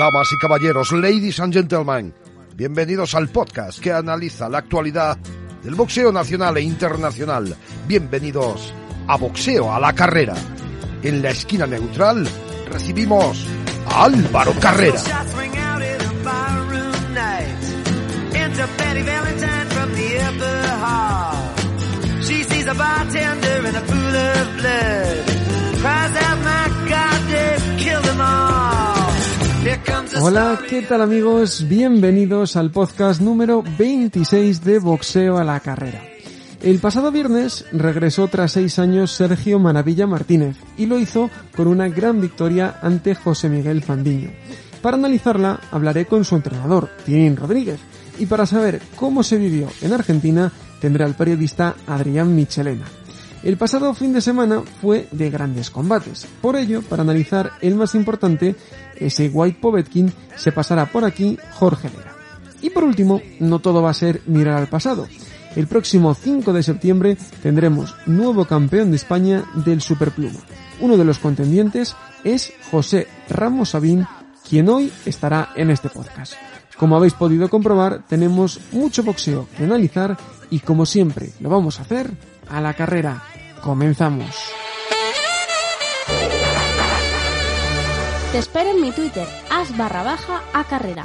Damas y caballeros, ladies and gentlemen, bienvenidos al podcast que analiza la actualidad del boxeo nacional e internacional. Bienvenidos a Boxeo a la Carrera. En la esquina neutral recibimos a Álvaro Carrera. Hola, ¿qué tal amigos? Bienvenidos al podcast número 26 de Boxeo a la Carrera. El pasado viernes regresó tras seis años Sergio Maravilla Martínez y lo hizo con una gran victoria ante José Miguel Fandiño. Para analizarla hablaré con su entrenador, Tinín Rodríguez, y para saber cómo se vivió en Argentina tendré al periodista Adrián Michelena. El pasado fin de semana fue de grandes combates. Por ello, para analizar el más importante, ese White Povetkin, se pasará por aquí Jorge Lera. Y por último, no todo va a ser mirar al pasado. El próximo 5 de septiembre tendremos nuevo campeón de España del Superpluma. Uno de los contendientes es José Ramos Sabín, quien hoy estará en este podcast. Como habéis podido comprobar, tenemos mucho boxeo que analizar y como siempre lo vamos a hacer a la carrera. Comenzamos. Te espero en mi Twitter, as barra baja a carrera.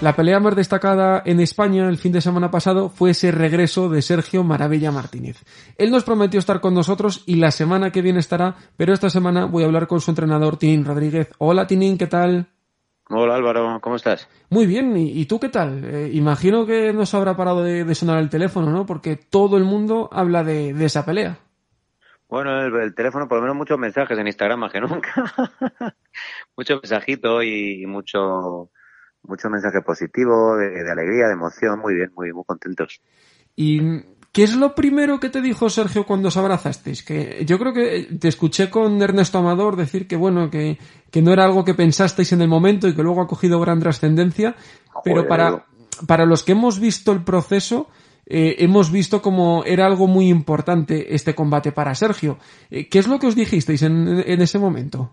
La pelea más destacada en España el fin de semana pasado fue ese regreso de Sergio Maravilla Martínez. Él nos prometió estar con nosotros y la semana que viene estará, pero esta semana voy a hablar con su entrenador Tinín Rodríguez. Hola Tinín, ¿qué tal? Hola Álvaro, ¿cómo estás? Muy bien, ¿y, y tú qué tal? Eh, imagino que no se habrá parado de, de sonar el teléfono, ¿no? Porque todo el mundo habla de, de esa pelea. Bueno, el, el teléfono, por lo menos muchos mensajes en Instagram más que nunca. mucho mensajito y mucho mucho mensaje positivo, de, de alegría, de emoción, muy bien, muy, muy contentos. ¿Y qué es lo primero que te dijo Sergio cuando os abrazasteis? Que yo creo que te escuché con Ernesto Amador decir que bueno, que, que no era algo que pensasteis en el momento y que luego ha cogido gran trascendencia, pero para, para los que hemos visto el proceso, eh, hemos visto como era algo muy importante este combate para Sergio. Eh, ¿Qué es lo que os dijisteis en, en ese momento?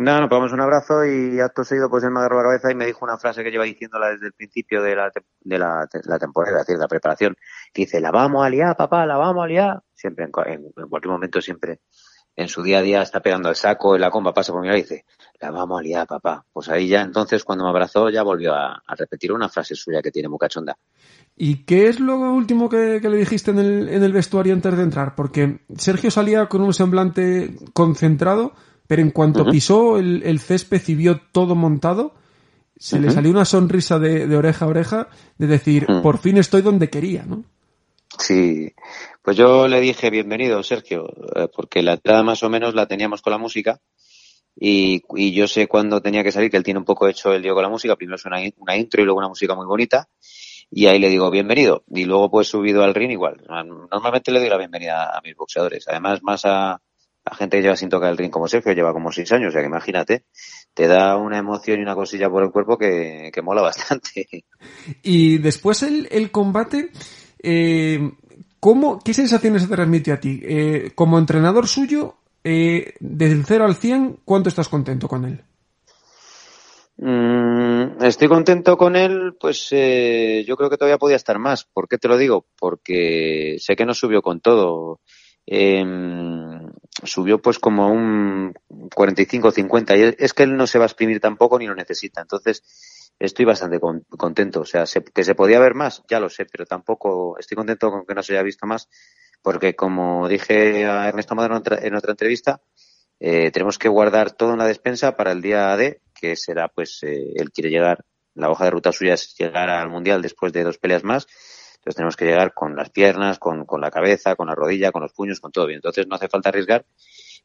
Nada, nos pegamos un abrazo y acto seguido pues él me agarró la cabeza y me dijo una frase que lleva diciéndola desde el principio de la, de la, te- la temporada, es decir, de la preparación, que dice, la vamos a liar, papá, la vamos a liar. Siempre, en, en- en cualquier momento, siempre, en su día a día está pegando el saco, en la comba pasa por mi lado y dice, la vamos a liar, papá. Pues ahí ya entonces cuando me abrazó ya volvió a, a repetir una frase suya que tiene muy cachonda. ¿Y qué es lo último que, que le dijiste en el, en el vestuario antes de entrar? Porque Sergio salía con un semblante concentrado, pero en cuanto pisó el, el césped y vio todo montado, se le salió una sonrisa de, de oreja a oreja de decir, por fin estoy donde quería, ¿no? Sí, pues yo le dije bienvenido, Sergio, eh, porque la entrada más o menos la teníamos con la música y, y yo sé cuándo tenía que salir, que él tiene un poco hecho el lío con la música, primero suena una intro y luego una música muy bonita. Y ahí le digo bienvenido y luego pues subido al ring igual. Normalmente le doy la bienvenida a mis boxeadores, además más a, a gente que lleva sin tocar el ring como Sergio, lleva como seis años, o sea que imagínate, te da una emoción y una cosilla por el cuerpo que, que mola bastante. Y después el, el combate, eh, ¿cómo, ¿qué sensaciones te transmitió a ti? Eh, como entrenador suyo, eh, del 0 al 100, ¿cuánto estás contento con él? Mm, estoy contento con él, pues eh, yo creo que todavía podía estar más. ¿Por qué te lo digo? Porque sé que no subió con todo. Em, subió pues como un 45-50 y es que él no se va a exprimir tampoco ni lo necesita. Entonces estoy bastante con- contento. O sea, se- que se podía ver más, ya lo sé, pero tampoco estoy contento con que no se haya visto más porque como dije a Ernesto Madero en otra, en otra entrevista, eh, tenemos que guardar todo en la despensa para el día D, que será, pues, eh, él quiere llegar, la hoja de ruta suya es llegar al Mundial después de dos peleas más. Entonces tenemos que llegar con las piernas, con, con la cabeza, con la rodilla, con los puños, con todo bien. Entonces no hace falta arriesgar.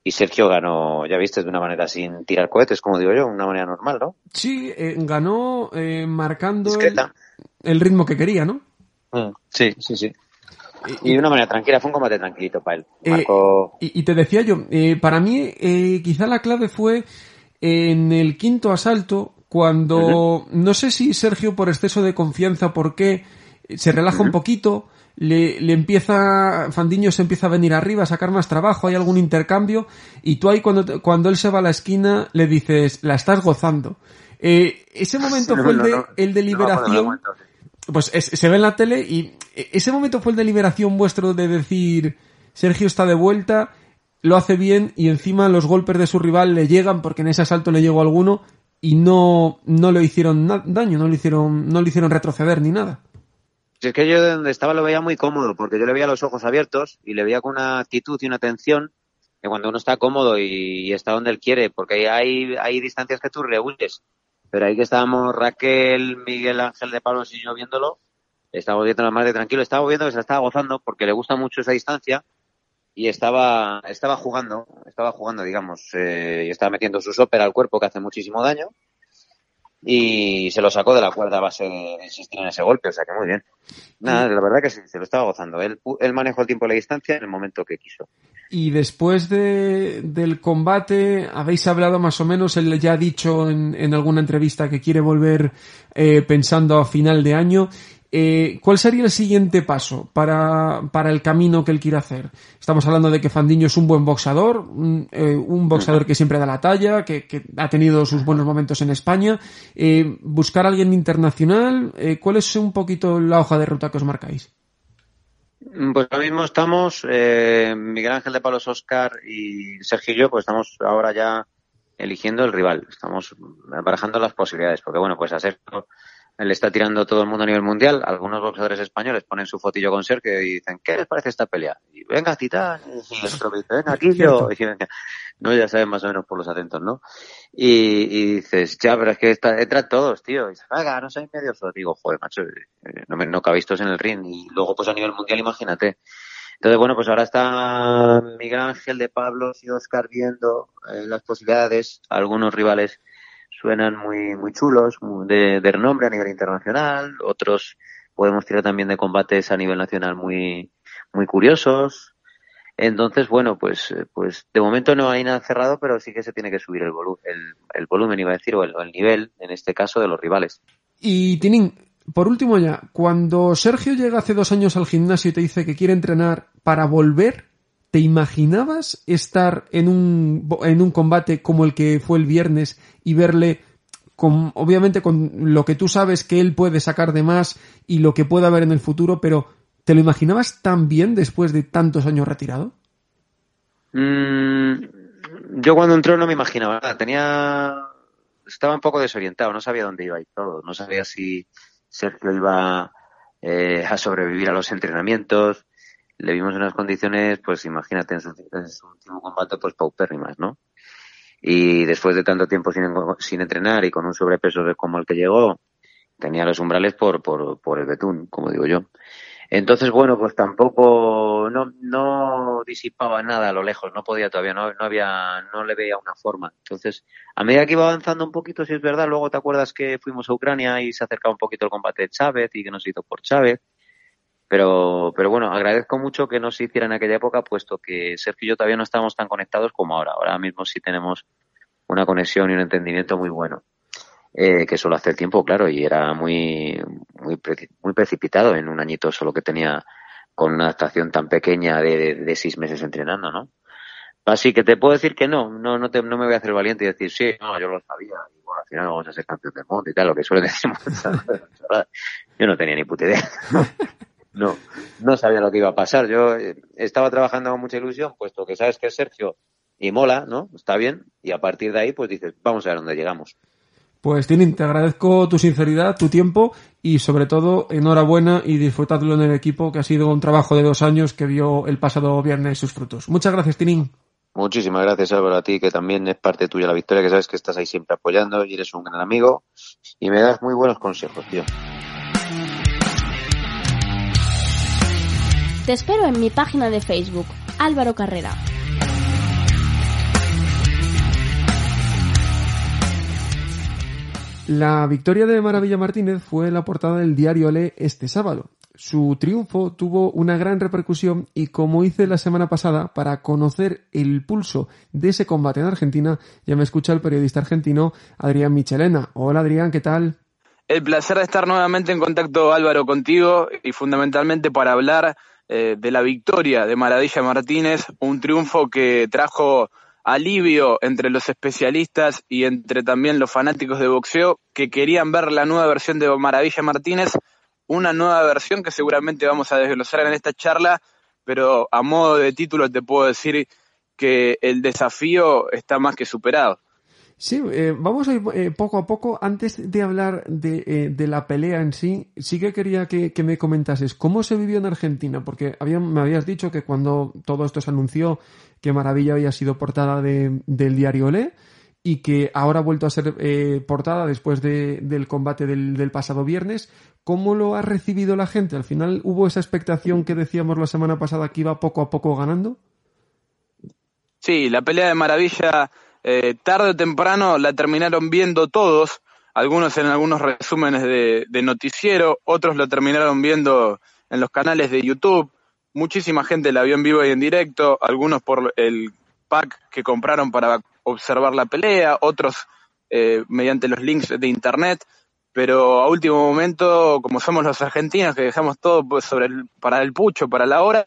Y Sergio ganó, ya viste, de una manera sin tirar cohetes, como digo yo, una manera normal, ¿no? Sí, eh, ganó eh, marcando el, ritmo que quería, ¿no? Mm, Sí, sí, sí. Y de una manera tranquila, fue un combate tranquilito para él. Eh, y te decía yo, eh, para mí eh, quizá la clave fue en el quinto asalto, cuando no sé si Sergio por exceso de confianza, por qué, se relaja un poquito, le, le empieza, Fandiño se empieza a venir arriba, a sacar más trabajo, hay algún intercambio, y tú ahí cuando, cuando él se va a la esquina le dices, la estás gozando. Eh, ese momento No, fue el de, no. el de liberación pues es- se ve en la tele y ese momento fue el de liberación vuestro de decir Sergio está de vuelta, lo hace bien y encima los golpes de su rival le llegan porque en ese asalto le llegó alguno y no, no le hicieron daño, no le hicieron, no le hicieron retroceder ni nada. Si es que yo de donde estaba lo veía muy cómodo, porque yo le veía los ojos abiertos y le veía con una actitud y una atención que cuando uno está cómodo y, y está donde él quiere, porque hay, hay distancias que tú rehuyes. Pero ahí que estábamos Raquel, Miguel Ángel de Pablo y yo viéndolo, estábamos viéndolo más de tranquilo, estaba viendo que se la estaba gozando porque le gusta mucho esa distancia y estaba, estaba jugando, estaba jugando, digamos, eh, y estaba metiendo su sopper al cuerpo que hace muchísimo daño y se lo sacó de la cuerda a base de insistir en ese golpe, o sea que muy bien. Nada, la verdad que sí, se lo estaba gozando. Él, él manejó el tiempo y la distancia en el momento que quiso. Y después de, del combate, habéis hablado más o menos, él ya ha dicho en, en alguna entrevista que quiere volver eh, pensando a final de año. Eh, ¿Cuál sería el siguiente paso para, para el camino que él quiere hacer? Estamos hablando de que Fandiño es un buen boxador, un, eh, un boxador que siempre da la talla, que, ha tenido sus buenos momentos en España. Eh, ¿Buscar a alguien internacional? Eh, ¿Cuál es un poquito la hoja de ruta que os marcáis? Pues ahora mismo estamos, Miguel Ángel de Palos Oscar y Sergio pues estamos ahora ya eligiendo el rival. Estamos barajando las posibilidades, porque bueno, pues Sergio le está tirando todo el mundo a nivel mundial. Algunos boxeadores españoles ponen su fotillo con Sergio y dicen, ¿qué les parece esta pelea? Y venga, Titán. Y el otro dice, venga, aquí yo. Y venga. No, ya saben más o menos por los atentos, ¿no? Y, y dices, ya, pero es que está, entran todos, tío. Y dices, venga, no soy medio solo. Digo, joder, macho, eh, no, me, no cabéis todos en el ring. Y luego, pues a nivel mundial, imagínate. Entonces, bueno, pues ahora está Miguel Ángel de Pablos y Oscar viendo eh, las posibilidades. Algunos rivales suenan muy, muy chulos, de, de renombre a nivel internacional. Otros podemos tirar también de combates a nivel nacional muy, muy curiosos. Entonces, bueno, pues, pues de momento no hay nada cerrado, pero sí que se tiene que subir el, el, el volumen, iba a decir, o el, nivel, en este caso, de los rivales. Y Tinin, por último ya, cuando Sergio llega hace dos años al gimnasio y te dice que quiere entrenar para volver, ¿te imaginabas estar en un, en un combate como el que fue el viernes y verle con, obviamente con lo que tú sabes que él puede sacar de más y lo que pueda haber en el futuro, pero ¿te lo imaginabas tan bien después de tantos años retirado? Mm, yo cuando entró no me imaginaba nada. Tenía, estaba un poco desorientado, no sabía dónde iba y todo. No sabía si Sergio iba eh, a sobrevivir a los entrenamientos. Le vimos en unas condiciones, pues imagínate, en su, en su último combate, pues paupérrimas, ¿no? Y después de tanto tiempo sin, sin entrenar y con un sobrepeso de como el que llegó, tenía los umbrales por, por, por el betún, como digo yo. Entonces, bueno, pues tampoco, no, no disipaba nada a lo lejos, no podía todavía, no, no había, no le veía una forma. Entonces, a medida que iba avanzando un poquito, si es verdad, luego te acuerdas que fuimos a Ucrania y se acercaba un poquito el combate de Chávez y que nos hizo por Chávez. Pero, pero bueno, agradezco mucho que no se hiciera en aquella época, puesto que Sergio y yo todavía no estábamos tan conectados como ahora. Ahora mismo sí tenemos una conexión y un entendimiento muy bueno. Eh, que solo hace el tiempo, claro, y era muy, muy, preci- muy precipitado en un añito solo que tenía con una adaptación tan pequeña de, de seis meses entrenando, ¿no? Así que te puedo decir que no, no, no, te, no me voy a hacer valiente y decir, sí, no, yo lo sabía, y bueno, al final vamos a ser campeón del mundo y tal, lo que suele decir. Yo no tenía ni puta idea. No, no sabía lo que iba a pasar. Yo eh, estaba trabajando con mucha ilusión, puesto que sabes que es Sergio y mola, ¿no? Está bien, y a partir de ahí, pues dices, vamos a ver dónde llegamos. Pues Tinin, te agradezco tu sinceridad, tu tiempo y sobre todo enhorabuena y disfrutadlo en el equipo que ha sido un trabajo de dos años que vio el pasado viernes sus frutos. Muchas gracias Tinin. Muchísimas gracias Álvaro a ti, que también es parte tuya la victoria, que sabes que estás ahí siempre apoyando y eres un gran amigo y me das muy buenos consejos, tío. Te espero en mi página de Facebook, Álvaro Carrera. La victoria de Maravilla Martínez fue la portada del diario Le este sábado. Su triunfo tuvo una gran repercusión y como hice la semana pasada para conocer el pulso de ese combate en Argentina, ya me escucha el periodista argentino Adrián Michelena. Hola Adrián, ¿qué tal? El placer de estar nuevamente en contacto Álvaro contigo y fundamentalmente para hablar eh, de la victoria de Maravilla Martínez, un triunfo que trajo alivio entre los especialistas y entre también los fanáticos de boxeo que querían ver la nueva versión de Maravilla Martínez, una nueva versión que seguramente vamos a desglosar en esta charla, pero a modo de título te puedo decir que el desafío está más que superado. Sí, eh, vamos a ir eh, poco a poco. Antes de hablar de, eh, de, la pelea en sí, sí que quería que, me comentases cómo se vivió en Argentina, porque me habías dicho que cuando todo esto se anunció que Maravilla había sido portada de, del diario Le y que ahora ha vuelto a ser portada después de, del combate del, del pasado viernes. ¿Cómo lo ha recibido la gente? Al final hubo esa expectación que decíamos la semana pasada que iba poco a poco ganando. Sí, la pelea de Maravilla eh, tarde o temprano la terminaron viendo todos, algunos en algunos resúmenes de, noticiero, otros lo terminaron viendo en los canales de YouTube, muchísima gente la vio en vivo y en directo, algunos por el pack que compraron para observar la pelea, otros eh, mediante los links de internet, pero a último momento, como somos los argentinos que dejamos todo pues, sobre el, para el pucho, para la hora,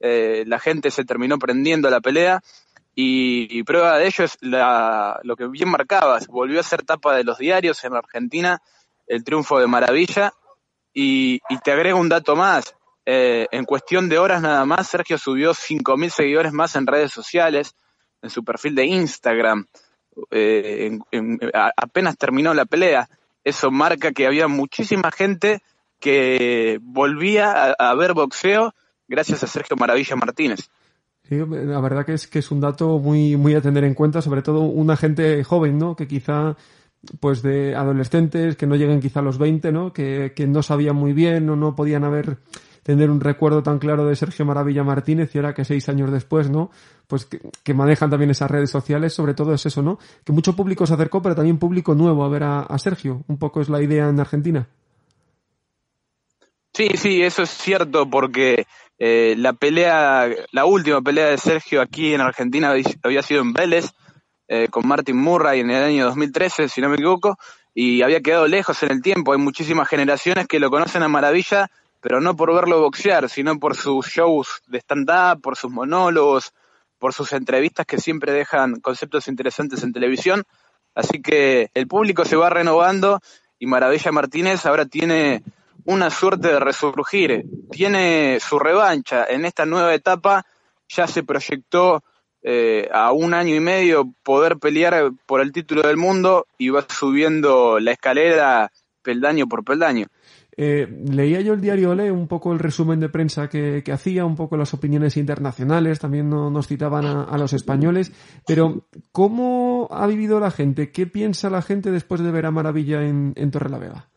eh, la gente se terminó prendiendo la pelea y, prueba de ello es la, lo que bien marcabas, volvió a ser tapa de los diarios en Argentina, el triunfo de Maravilla, y, te agrego un dato más, eh, en cuestión de horas nada más, Sergio subió 5.000 seguidores más en redes sociales, en su perfil de Instagram, eh, apenas terminó la pelea, eso marca que había muchísima gente que volvía a ver boxeo gracias a Sergio Maravilla Martínez. La verdad que es que es un dato muy muy a tener en cuenta, sobre todo una gente joven, ¿no? Que quizá pues de adolescentes que no lleguen quizá a los 20, ¿no? Que, que no sabían muy bien o no podían haber tener un recuerdo tan claro de Sergio Maravilla Martínez y ahora que seis años después, ¿no? Pues que, manejan también esas redes sociales, sobre todo es eso, ¿no? Que mucho público se acercó, pero también público nuevo a ver a Sergio. Un poco es la idea en Argentina. Sí, sí, eso es cierto porque eh, la pelea, la última pelea de Sergio aquí en Argentina había sido en Vélez, eh, con Martin Murray en el año 2013, si no me equivoco, y había quedado lejos en el tiempo. Hay muchísimas generaciones que lo conocen a maravilla, pero no por verlo boxear, sino por sus shows de stand-up, por sus monólogos, por sus entrevistas que siempre dejan conceptos interesantes en televisión. Así que el público se va renovando y Maravilla Martínez ahora tiene una suerte de resurgir, tiene su revancha en esta nueva etapa, ya se proyectó eh, a un año y medio poder pelear por el título del mundo y va subiendo la escalera peldaño por peldaño. Eh, leía yo el diario Le un poco el resumen de prensa que, que hacía, un poco las opiniones internacionales, también no, nos citaban a, a, los españoles, pero ¿cómo ha vivido la gente? ¿Qué piensa la gente después de ver a Maravilla en, en Torrelavega?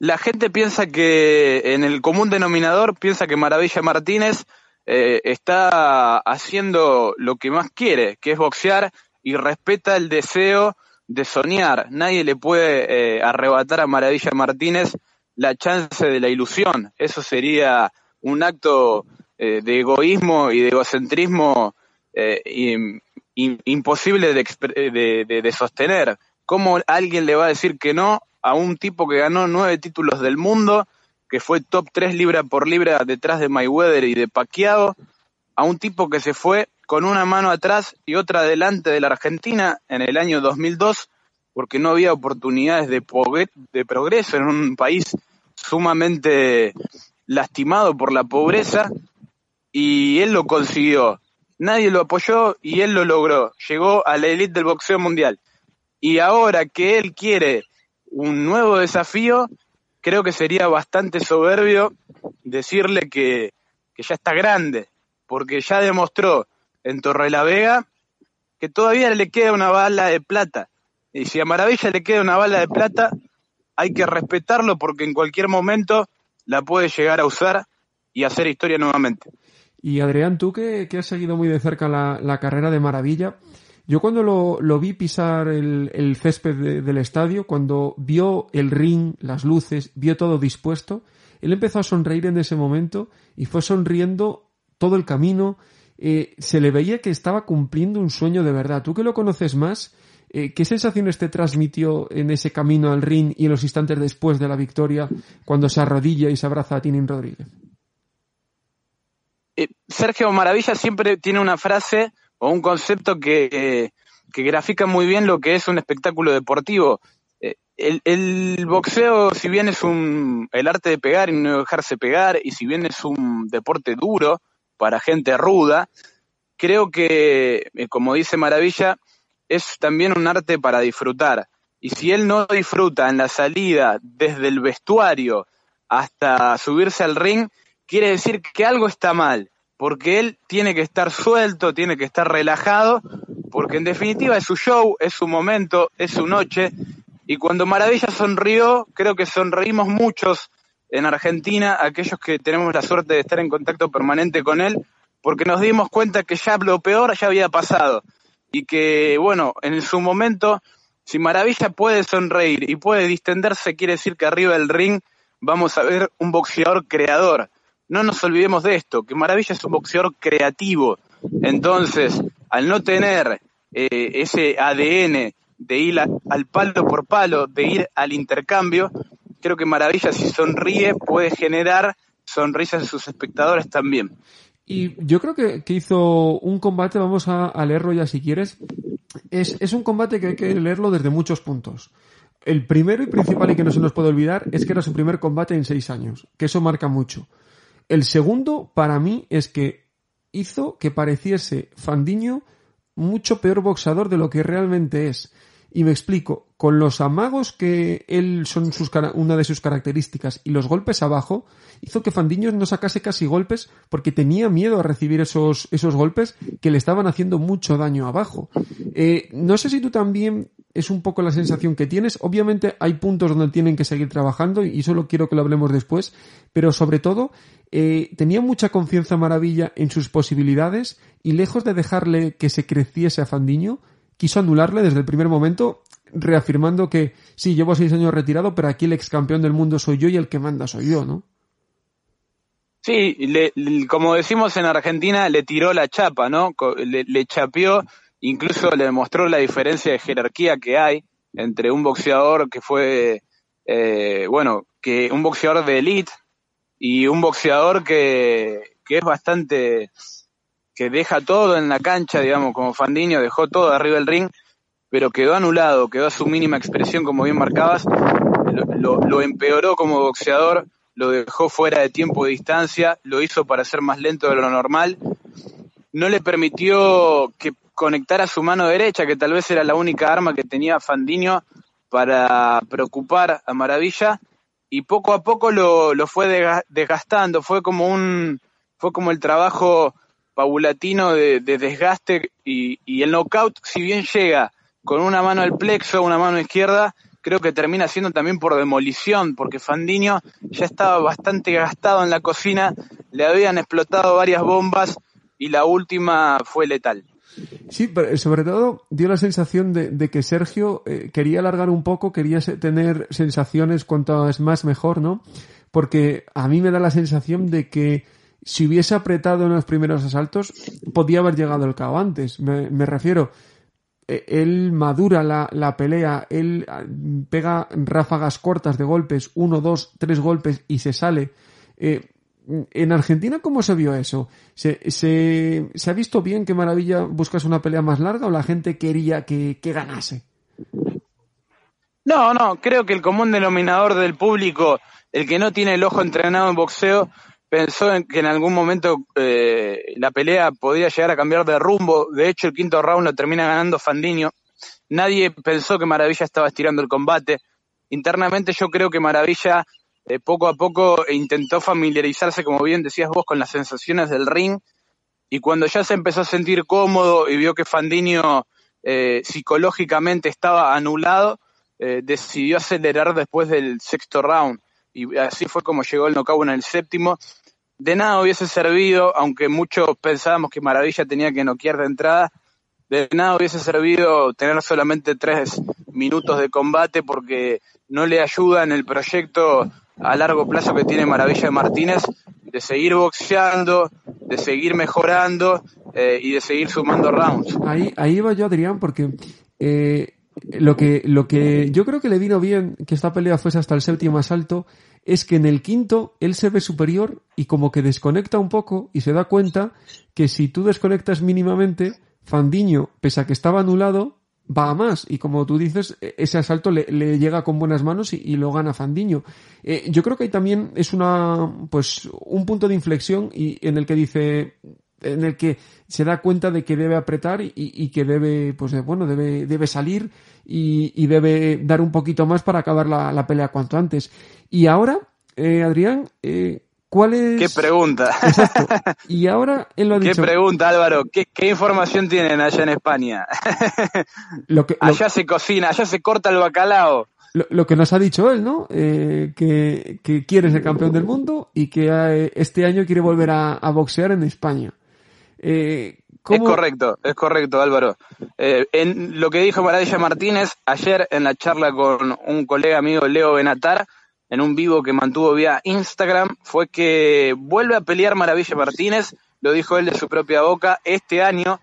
La gente piensa que en el común denominador piensa que Maravilla Martínez eh, está haciendo lo que más quiere, que es boxear y respeta el deseo de soñar. Nadie le puede eh, arrebatar a Maravilla Martínez la chance de la ilusión. Eso sería un acto eh, de egoísmo y de egocentrismo imposible de, de, de sostener. ¿Cómo alguien le va a decir que no a un tipo que ganó nueve títulos del mundo, que fue top 3 libra por libra detrás de Mayweather y de Pacquiao, a un tipo que se fue con una mano atrás y otra delante de la Argentina en el año 2002, porque no había oportunidades de, de progreso en un país sumamente lastimado por la pobreza, y él lo consiguió. Nadie lo apoyó y él lo logró. Llegó a la élite del boxeo mundial. Y ahora que él quiere un nuevo desafío, creo que sería bastante soberbio decirle que, que ya está grande, porque ya demostró en Torre la Vega que todavía le queda una bala de plata. Y si a Maravilla le queda una bala de plata, hay que respetarlo porque en cualquier momento la puede llegar a usar y hacer historia nuevamente. Y Adrián, tú que, has seguido muy de cerca la, carrera de Maravilla, yo cuando lo, vi pisar el, césped del estadio, cuando vio el ring, las luces, vio todo dispuesto, él empezó a sonreír en ese momento y fue sonriendo todo el camino. Eh, se le veía que estaba cumpliendo un sueño de verdad. Tú que lo conoces más, eh, ¿qué sensaciones te transmitió en ese camino al ring y en los instantes después de la victoria cuando se arrodilla y se abraza a Tinin Rodríguez? Eh, Sergio Maravilla siempre tiene una frase o un concepto que, que grafica muy bien lo que es un espectáculo deportivo el, boxeo, si bien es un, el arte de pegar y no dejarse pegar, y si bien es un deporte duro para gente ruda, creo que, eh, como dice Maravilla, es también un arte para disfrutar. Y si él no disfruta en la salida desde el vestuario hasta subirse al ring, quiere decir que algo está mal, porque él tiene que estar suelto, tiene que estar relajado, porque en definitiva es su show, es su momento, es su noche, y cuando Maravilla sonrió, creo que sonreímos muchos en Argentina, aquellos que tenemos la suerte de estar en contacto permanente con él, porque nos dimos cuenta que ya lo peor ya había pasado. Y que, bueno, en su momento, si Maravilla puede sonreír y puede distenderse, quiere decir que arriba del ring vamos a ver un boxeador creador. No nos olvidemos de esto, que Maravilla es un boxeador creativo. Entonces, al no tener eh, ese ADN de ir al palo por palo, de ir al intercambio, creo que Maravilla si sonríe puede generar sonrisas en sus espectadores también. Y yo creo que, hizo un combate, vamos a, leerlo ya si quieres, es, es un combate que hay que leerlo desde muchos puntos. El primero y principal y que no se nos puede olvidar es que era su primer combate en seis años, que eso marca mucho. El segundo, para mí, es que hizo que pareciese Fandiño mucho peor boxador de lo que realmente es. Y me explico, con los amagos que él son sus, una de sus características y los golpes abajo, hizo que Fandiño no sacase casi golpes porque tenía miedo a recibir esos, esos golpes que le estaban haciendo mucho daño abajo. Eh, no sé si tú también es un poco la sensación que tienes. Obviamente hay puntos donde tienen que seguir trabajando y solo quiero que lo hablemos después, pero sobre todo eh, tenía mucha confianza Maravilla en sus posibilidades y lejos de dejarle que se creciese a Fandiño, quiso anularle desde el primer momento, reafirmando que sí, llevo seis años retirado, pero aquí el ex campeón del mundo soy yo y el que manda soy yo, ¿no? Sí, como decimos en Argentina, le tiró la chapa, ¿no? Le, le chapeó, incluso le demostró la diferencia de jerarquía que hay entre un boxeador que fue, eh, bueno, que un boxeador de elite y un boxeador que, que es bastante que deja todo en la cancha, digamos, como Fandiño, dejó todo arriba del ring, pero quedó anulado, quedó a su mínima expresión, como bien marcabas, lo, empeoró como boxeador, lo dejó fuera de tiempo y distancia, lo hizo para ser más lento de lo normal, no le permitió que conectara su mano derecha, que tal vez era la única arma que tenía Fandiño para preocupar a Maravilla, y poco a poco lo, lo fue desgastando, fue como un, fue como el trabajo paulatino de, desgaste y, el knockout, si bien llega con una mano al plexo, una mano izquierda, creo que termina siendo también por demolición, porque Fandiño ya estaba bastante gastado en la cocina, le habían explotado varias bombas y la última fue letal. Sí, pero sobre todo dio la sensación de, que Sergio eh, quería alargar un poco, quería tener sensaciones cuanto más mejor, ¿no? Porque a mí me da la sensación de que si hubiese apretado en los primeros asaltos, podía haber llegado el cabo antes. Me, refiero, él madura la, pelea, él ah, pega ráfagas cortas de golpes, uno, dos, tres golpes y se sale. Eh, en Argentina, ¿cómo se vio eso? ¿Se, se, ha visto bien que Maravilla buscas una pelea más larga o la gente quería que, que ganase? No, no, creo que el común denominador del público, el que no tiene el ojo entrenado en boxeo, pensó en que en algún momento eh, la pelea podía llegar a cambiar de rumbo. De hecho, el quinto round lo termina ganando Fandiño. Nadie pensó que Maravilla estaba estirando el combate. Internamente yo creo que Maravilla eh, poco a poco intentó familiarizarse, como bien decías vos, con las sensaciones del ring. Y cuando ya se empezó a sentir cómodo y vio que Fandiño eh, psicológicamente estaba anulado, decidió acelerar después del sexto round. Y así fue como llegó el knockout en el séptimo de nada hubiese servido, aunque muchos pensábamos que Maravilla tenía que noquear de entrada, de nada hubiese servido tener solamente tres minutos de combate porque no le ayuda en el proyecto a largo plazo que tiene Maravilla Martínez de seguir boxeando, de seguir mejorando eh, y de seguir sumando rounds. Ahí, ahí va yo, Adrián, porque eh, lo que, lo que yo creo que le vino bien que esta pelea fuese hasta el séptimo asalto es que en el quinto él se ve superior y como que desconecta un poco y se da cuenta que si tú desconectas mínimamente, Fandiño, pese a que estaba anulado, va a más. Y como tú dices, e, ese asalto le, le llega con buenas manos y, y lo gana Fandiño. Eh, yo creo que ahí también es una, pues, un punto de inflexión y en el que dice, en el que se da cuenta de que debe apretar y, y que debe, pues de- bueno, debe, debe salir y, y debe dar un poquito más para acabar la, la pelea cuanto antes. Y ahora, eh, Adrián, eh, ¿cuál es? Qué pregunta. Exacto. Y ahora él lo ha Qué dicho. pregunta, Álvaro. ¿Qué, qué información tienen allá en España? Lo que, lo, allá se cocina, allá se corta el bacalao. lo- lo que nos ha dicho él, ¿no? Eh, que, que quiere ser campeón del mundo y que eh, este año quiere volver a, a boxear en España. Eh, ¿cómo- Es correcto, es correcto, Álvaro. Eh, en lo que dijo Maravilla Martínez ayer en la charla con un colega amigo, Leo Benatar, en un vivo que mantuvo vía Instagram, fue que vuelve a pelear Maravilla Martínez, lo dijo él de su propia boca, este año,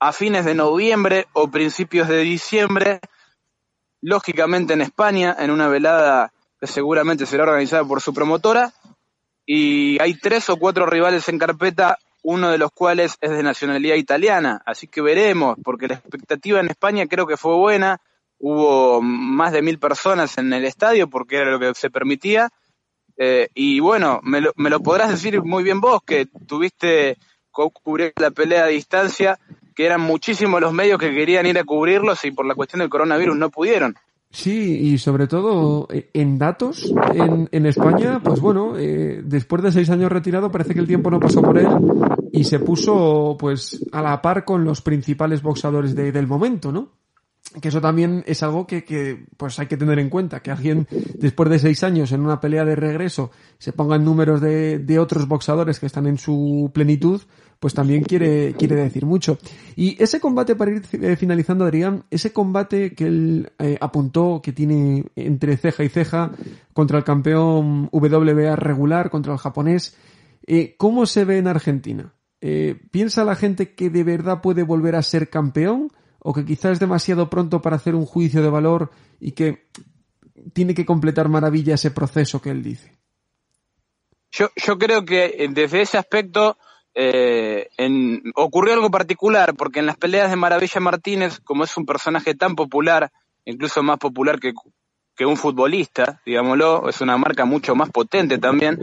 a fines de noviembre o principios de diciembre, lógicamente en España, en una velada que seguramente será organizada por su promotora, y hay tres o cuatro rivales en carpeta, uno de los cuales es de nacionalidad italiana, así que veremos, porque la expectativa en España creo que fue buena, hubo más de mil personas en el estadio porque era lo que se permitía, eh, y bueno, me lo, me lo podrás decir muy bien vos, que tuviste cubrir la pelea a distancia, que eran muchísimos los medios que querían ir a cubrirlos y por la cuestión del coronavirus no pudieron. Sí, y sobre todo eh, en datos, en, en España, pues bueno, eh, después de seis años retirado parece que el tiempo no pasó por él y se puso pues a la par con los principales boxadores de- del momento, ¿no? Que eso también es algo que, que pues hay que tener en cuenta, que alguien después de seis años en una pelea de regreso se ponga en números de, de otros boxadores que están en su plenitud, pues también quiere, quiere decir mucho. Y ese combate, para ir eh, finalizando, Adrián, ese combate que él eh, apuntó que tiene entre ceja y ceja contra el campeón WBA regular, contra el japonés, eh, ¿cómo se ve en Argentina? ¿Piensa la gente que de verdad puede volver a ser campeón? ¿O que quizás es demasiado pronto para hacer un juicio de valor y que tiene que completar maravilla ese proceso que él dice? Yo, yo creo que desde ese aspecto eh, en, ocurrió algo particular, porque en las peleas de Maravilla Martínez, como es un personaje tan popular, incluso más popular que, un futbolista, digámoslo, es una marca mucho más potente también,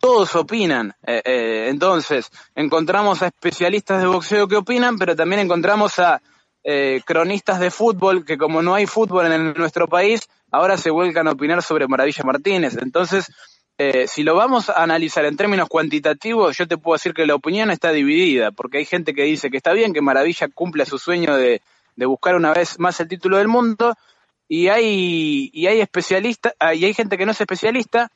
todos opinan. Eh, eh, entonces, encontramos a especialistas de boxeo que opinan, pero también encontramos a eh, cronistas de fútbol que como no hay fútbol en nuestro país, ahora se vuelcan a opinar sobre Maravilla Martínez. Entonces, eh, si lo vamos a analizar en términos cuantitativos, yo te puedo decir que la opinión está dividida, porque hay gente que dice que está bien que Maravilla cumpla su sueño de, de buscar una vez más el título del mundo, y hay, y hay especialistas, ah, y hay gente que no es especialista,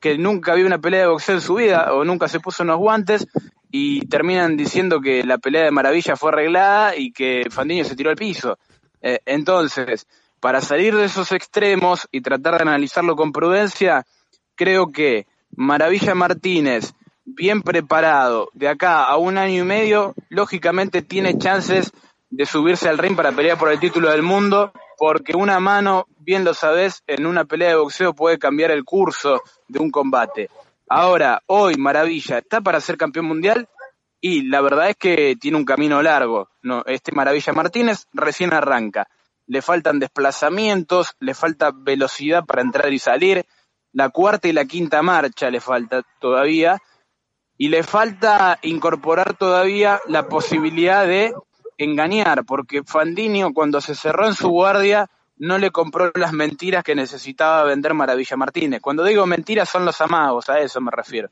que nunca vio una pelea de boxeo en su vida, o nunca se puso unos guantes, y terminan diciendo que la pelea de Maravilla fue arreglada y que Fandiño se tiró al piso. Eh, entonces, para salir de esos extremos y tratar de analizarlo con prudencia, creo que Maravilla Martínez, bien preparado, de acá a un año y medio, lógicamente tiene chances de subirse al ring para pelear por el título del mundo, porque una mano, bien lo sabes, en una pelea de boxeo puede cambiar el curso de un combate. Ahora, hoy Maravilla está para ser campeón mundial y la verdad es que tiene un camino largo. Este Maravilla Martínez recién arranca. Le faltan desplazamientos, le falta velocidad para entrar y salir. La cuarta y la quinta marcha le falta todavía. Y le falta incorporar todavía la posibilidad de engañar, porque Fandinho cuando se cerró en su guardia no le compró las mentiras que necesitaba vender Maravilla Martínez. Cuando digo mentiras son los amagos, a eso me refiero.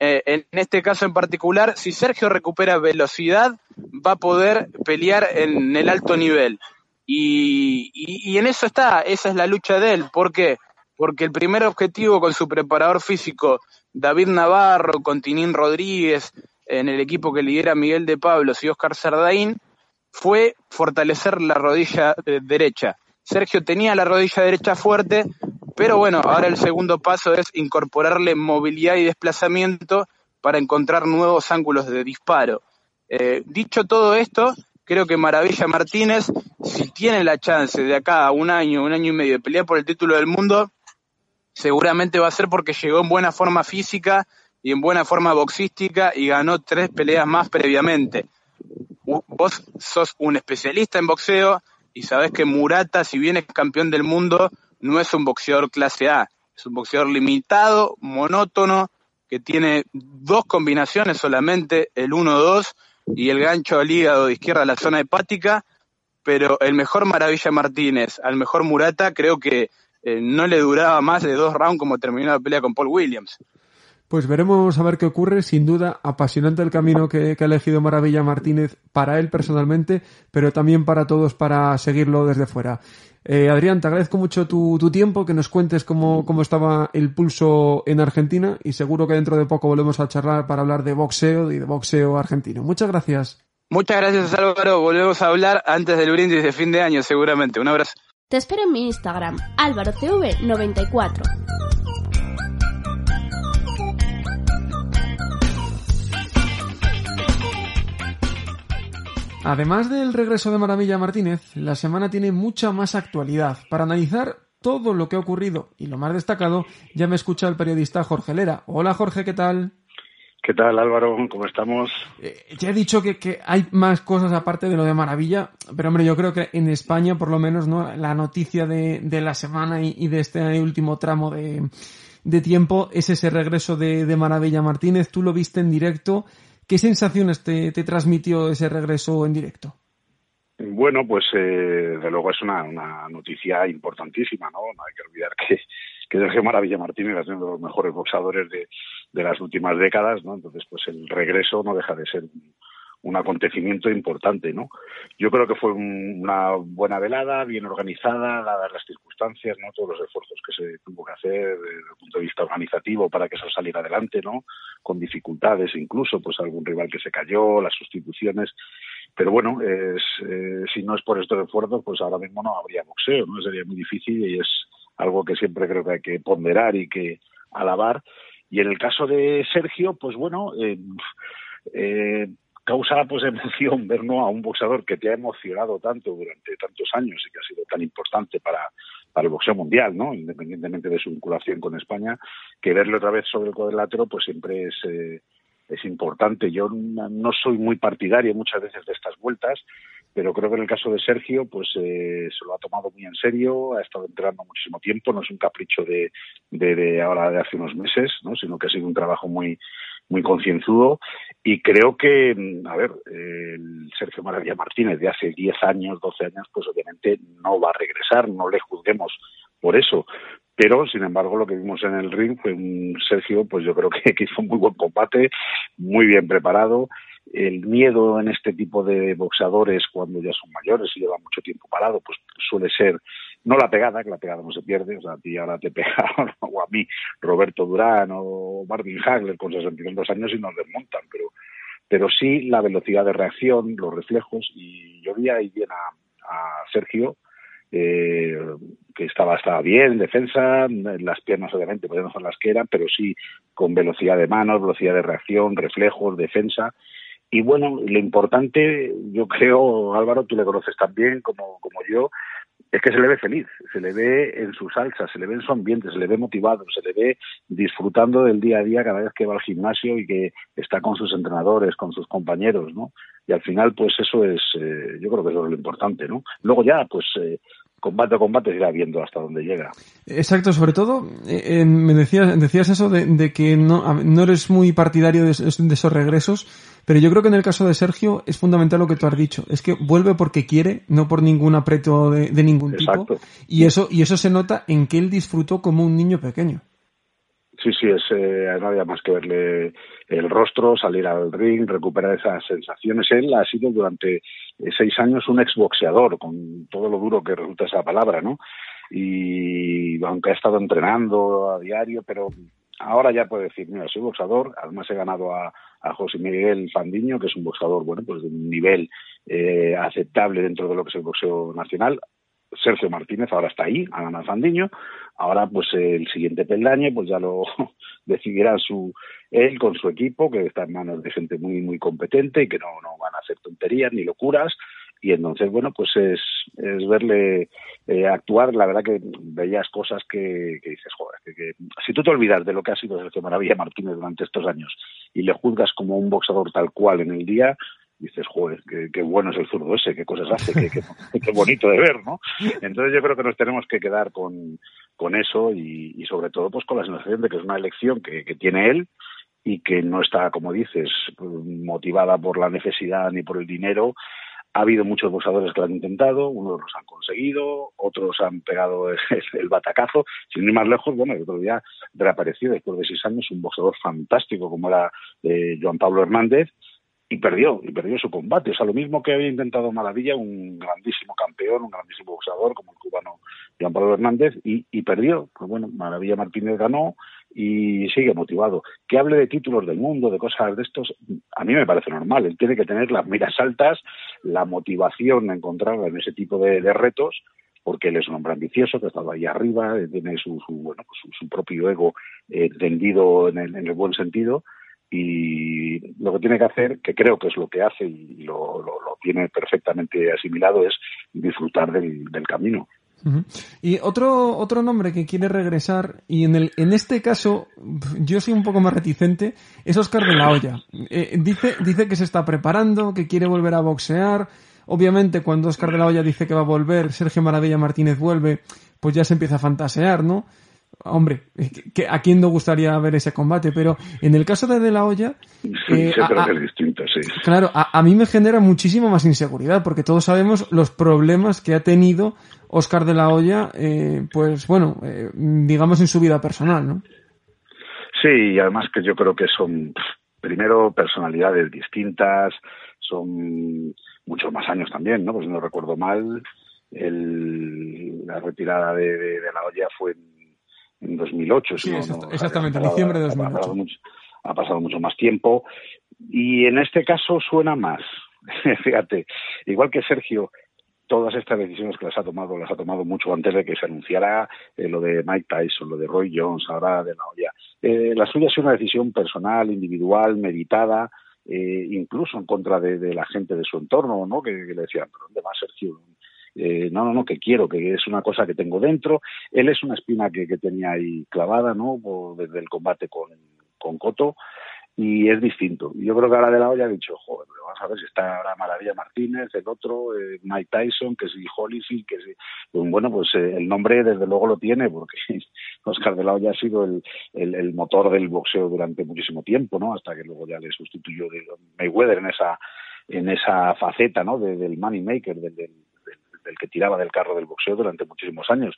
Eh, en este caso en particular, si Sergio recupera velocidad, va a poder pelear en el alto nivel. Y, y, y en eso está, esa es la lucha de él. ¿Por qué? Porque el primer objetivo con su preparador físico David Navarro, con Tinín Rodríguez, en el equipo que lidera Miguel de Pablos y Oscar Sardaín, fue fortalecer la rodilla eh, derecha. Sergio tenía la rodilla derecha fuerte, pero bueno, ahora el segundo paso es incorporarle movilidad y desplazamiento para encontrar nuevos ángulos de disparo. Eh, dicho todo esto, creo que Maravilla Martínez, si tiene la chance de acá a un año, un año y medio de pelear por el título del mundo, seguramente va a ser porque llegó en buena forma física y en buena forma boxística y ganó tres peleas más previamente. Vos sos un especialista en boxeo y sabés que Murata, si bien es campeón del mundo, no es un boxeador clase A, es un boxeador limitado, monótono, que tiene dos combinaciones solamente, el 1-2 y el gancho al hígado de izquierda a la zona hepática, pero el mejor Maravilla Martínez al mejor Murata creo que eh, no le duraba más de dos rounds como terminó la pelea con Paul Williams. Pues veremos a ver qué ocurre. Sin duda, apasionante el camino que, ha elegido Maravilla Martínez para él personalmente, pero también para todos para seguirlo desde fuera. Eh, Adrián, te agradezco mucho tu, tiempo, que nos cuentes cómo, cómo, estaba el pulso en Argentina y seguro que dentro de poco volvemos a charlar para hablar de boxeo y de boxeo argentino. Muchas gracias. Muchas gracias Álvaro, volvemos a hablar antes del brindis de fin de año seguramente. Un abrazo. Te espero en mi Instagram, álvarocv94. Además del regreso de Maravilla Martínez, la semana tiene mucha más actualidad. Para analizar todo lo que ha ocurrido y lo más destacado, ya me escucha el periodista Jorge Lera. Hola Jorge, ¿qué tal? ¿Qué tal Álvaro? ¿Cómo estamos? Eh, ya he dicho que, hay más cosas aparte de lo de Maravilla, pero hombre, yo creo que en España por lo menos no la noticia de, la semana y, de este último tramo de, tiempo es ese regreso de, de Maravilla Martínez. Tú lo viste en directo ¿Qué sensaciones te, transmitió ese regreso en directo? Bueno, pues eh, de luego es una, noticia importantísima, ¿no? No hay que olvidar que, que Sergio Maravilla Martínez es uno de los mejores boxadores de, de las últimas décadas, ¿no? Entonces, pues el regreso no deja de ser un acontecimiento importante, ¿no? Yo creo que fue una buena velada, bien organizada, dadas las circunstancias, ¿no? Todos los esfuerzos que se tuvo que hacer desde el punto de vista organizativo para que eso saliera adelante, ¿no? Con dificultades incluso, pues algún rival que se cayó, las sustituciones. Pero bueno, eh, si no es por estos esfuerzos, pues ahora mismo no habría boxeo, ¿no? Sería muy difícil y es algo que siempre creo que hay que ponderar y que alabar. Y en el caso de Sergio, pues bueno, eh, eh, causa pues emoción ver a un boxeador que te ha emocionado tanto durante tantos años y que ha sido tan importante para, para el boxeo mundial, ¿no? independientemente de su vinculación con España, que verle otra vez sobre el cuadrilátero pues siempre es, eh, es importante. Yo no soy muy partidario muchas veces de estas vueltas, pero creo que en el caso de Sergio pues eh, se lo ha tomado muy en serio, ha estado entrenando muchísimo tiempo, no es un capricho de, de, ahora de hace unos meses, ¿no? sino que ha sido un trabajo muy muy concienzudo y creo que, mm, a ver, el Sergio Maravilla Martínez de hace 10 años, 12 años, pues obviamente no va a regresar, no le juzguemos por eso. Pero, sin embargo, lo que vimos en el ring fue un Sergio, pues yo creo que, que hizo un muy buen combate, muy bien preparado. El miedo en este tipo de boxeadores, cuando ya son mayores y llevan mucho tiempo parado, pues suele ser no la pegada, que la pegada no se pierde, o sea, a ti ahora te pega, o a mí, Roberto Durán o Marvin Hagler con 62 años y nos desmontan, pero, pero sí la velocidad de reacción, los reflejos, y yo vi ahí bien a, Sergio, eh, que estaba, estaba bien en defensa, las piernas obviamente pues no son las que eran, pero sí con velocidad de manos, velocidad de reacción, reflejos, defensa, y bueno, lo importante, yo creo, Álvaro, tú le conoces también como, como yo, es que se le ve feliz, se le ve en su salsa, se le ve en su ambiente, se le ve motivado, se le ve disfrutando del día a día cada vez que va al gimnasio y que está con sus entrenadores, con sus compañeros, ¿no? Y al final, pues eso es, eh, yo creo que eso es lo importante, ¿no? Luego ya, pues eh, combate a combate irá viendo hasta dónde llega. Exacto, sobre todo, eh, me decías, decías eso de, que no, no, eres muy partidario de, esos regresos, pero yo creo que en el caso de Sergio es fundamental lo que tú has dicho, es que vuelve porque quiere, no por ningún apreto de, ningún tipo, y eso, y eso se nota en que él disfrutó como un niño pequeño. Sí, sí, es, eh, no había más que verle el rostro, salir al ring, recuperar esas sensaciones. Él ha sido durante eh, seis años un exboxeador, con todo lo duro que resulta esa palabra, ¿no? Y aunque ha estado entrenando a diario, pero ahora ya puede decir, mira, soy boxador, además he ganado a, José Miguel Fandiño, que es un boxador, bueno, pues de un nivel eh, aceptable dentro de lo que es el boxeo nacional. Sergio Martínez ahora está ahí, a ganar Fandiño. Ahora, pues el siguiente peldaño, pues ya lo decidirá su, él con su equipo, que está en manos de gente muy, muy competente y que no, no van a hacer tonterías ni locuras y entonces bueno pues es, es verle eh, actuar la verdad que veías cosas que, que dices joder que, si tú te olvidas de lo que ha sido Sergio Maravilla Martínez durante estos años y le juzgas como un boxeador tal cual en el día dices, joder, qué, bueno es el zurdo ese, qué cosas hace, qué, bonito de ver, ¿no? Entonces yo creo que nos tenemos que quedar con, con eso y, sobre todo pues con la sensación de que es una elección que, que tiene él y que no está, como dices, motivada por la necesidad ni por el dinero, ha habido muchos boxeadores que lo han intentado, unos los han conseguido, otros han pegado el, batacazo. Sin ir más lejos, bueno, el otro día reapareció después de seis años un boxeador fantástico como era eh, Joan Pablo Hernández y perdió, y perdió su combate. O sea, lo mismo que había intentado Maravilla, un grandísimo campeón, un grandísimo boxeador como el cubano Joan Pablo Hernández, y, perdió. Pues bueno, Maravilla Martínez ganó, y sigue motivado. Que hable de títulos del mundo, de cosas de estos, a mí me parece normal. Él tiene que tener las miras altas, la motivación de encontrarla en ese tipo de, retos, porque él es un hombre ambicioso que ha estado ahí arriba, tiene su, bueno, pues su, propio ego eh, tendido en el, en el, buen sentido. Y lo que tiene que hacer, que creo que es lo que hace y lo, lo, tiene perfectamente asimilado, es disfrutar del, del camino. Y otro, otro nombre que quiere regresar, y en, el, en este caso yo soy un poco más reticente, es Oscar de la Hoya. Eh, dice, dice que se está preparando, que quiere volver a boxear. Obviamente cuando Oscar de la Hoya dice que va a volver, Sergio Maravilla Martínez vuelve, pues ya se empieza a fantasear, ¿no? Hombre, ¿a quién no gustaría ver ese combate? Pero en el caso de De La Hoya... Eh, distinto, sí. Claro, a, mí me genera muchísima más inseguridad, porque todos sabemos los problemas que ha tenido Oscar De La Hoya, eh, pues bueno, eh, digamos en su vida personal, ¿no? Sí, y además que yo creo que son, primero, personalidades distintas, son muchos más años también, ¿no? Pues no recuerdo mal, el, la retirada de, de, de La Hoya fue en en 2008. Sí, exactamente, en diciembre de 2008. Ha pasado, mucho, ha pasado mucho más tiempo y en este caso suena más. Fíjate, igual que Sergio, todas estas decisiones que las ha tomado, las ha tomado mucho antes de que se anunciara eh, lo de Mike Tyson, lo de Roy Jones, ahora de la olla. Eh, la suya es una decisión personal, individual, meditada, eh, incluso en contra de, de, la gente de su entorno, ¿no? Que, que le decían, ¿pero dónde va Sergio? Eh, no, no, no, que quiero, que es una cosa que tengo dentro. Él es una espina que, que tenía ahí clavada, ¿no? Desde el combate con, con Coto y es distinto. Yo creo que ahora de la olla ha dicho, joder, vamos a ver si está ahora Maravilla Martínez, el otro, eh, Mike Tyson, que si Holyfield, que si... Pues bueno, pues eh, el nombre desde luego lo tiene, porque Oscar de la Hoya ha sido el, el, motor del boxeo durante muchísimo tiempo, ¿no? Hasta que luego ya le sustituyó de Mayweather en esa en esa faceta, ¿no? De, del money maker, del el que tiraba del carro del boxeo durante muchísimos años.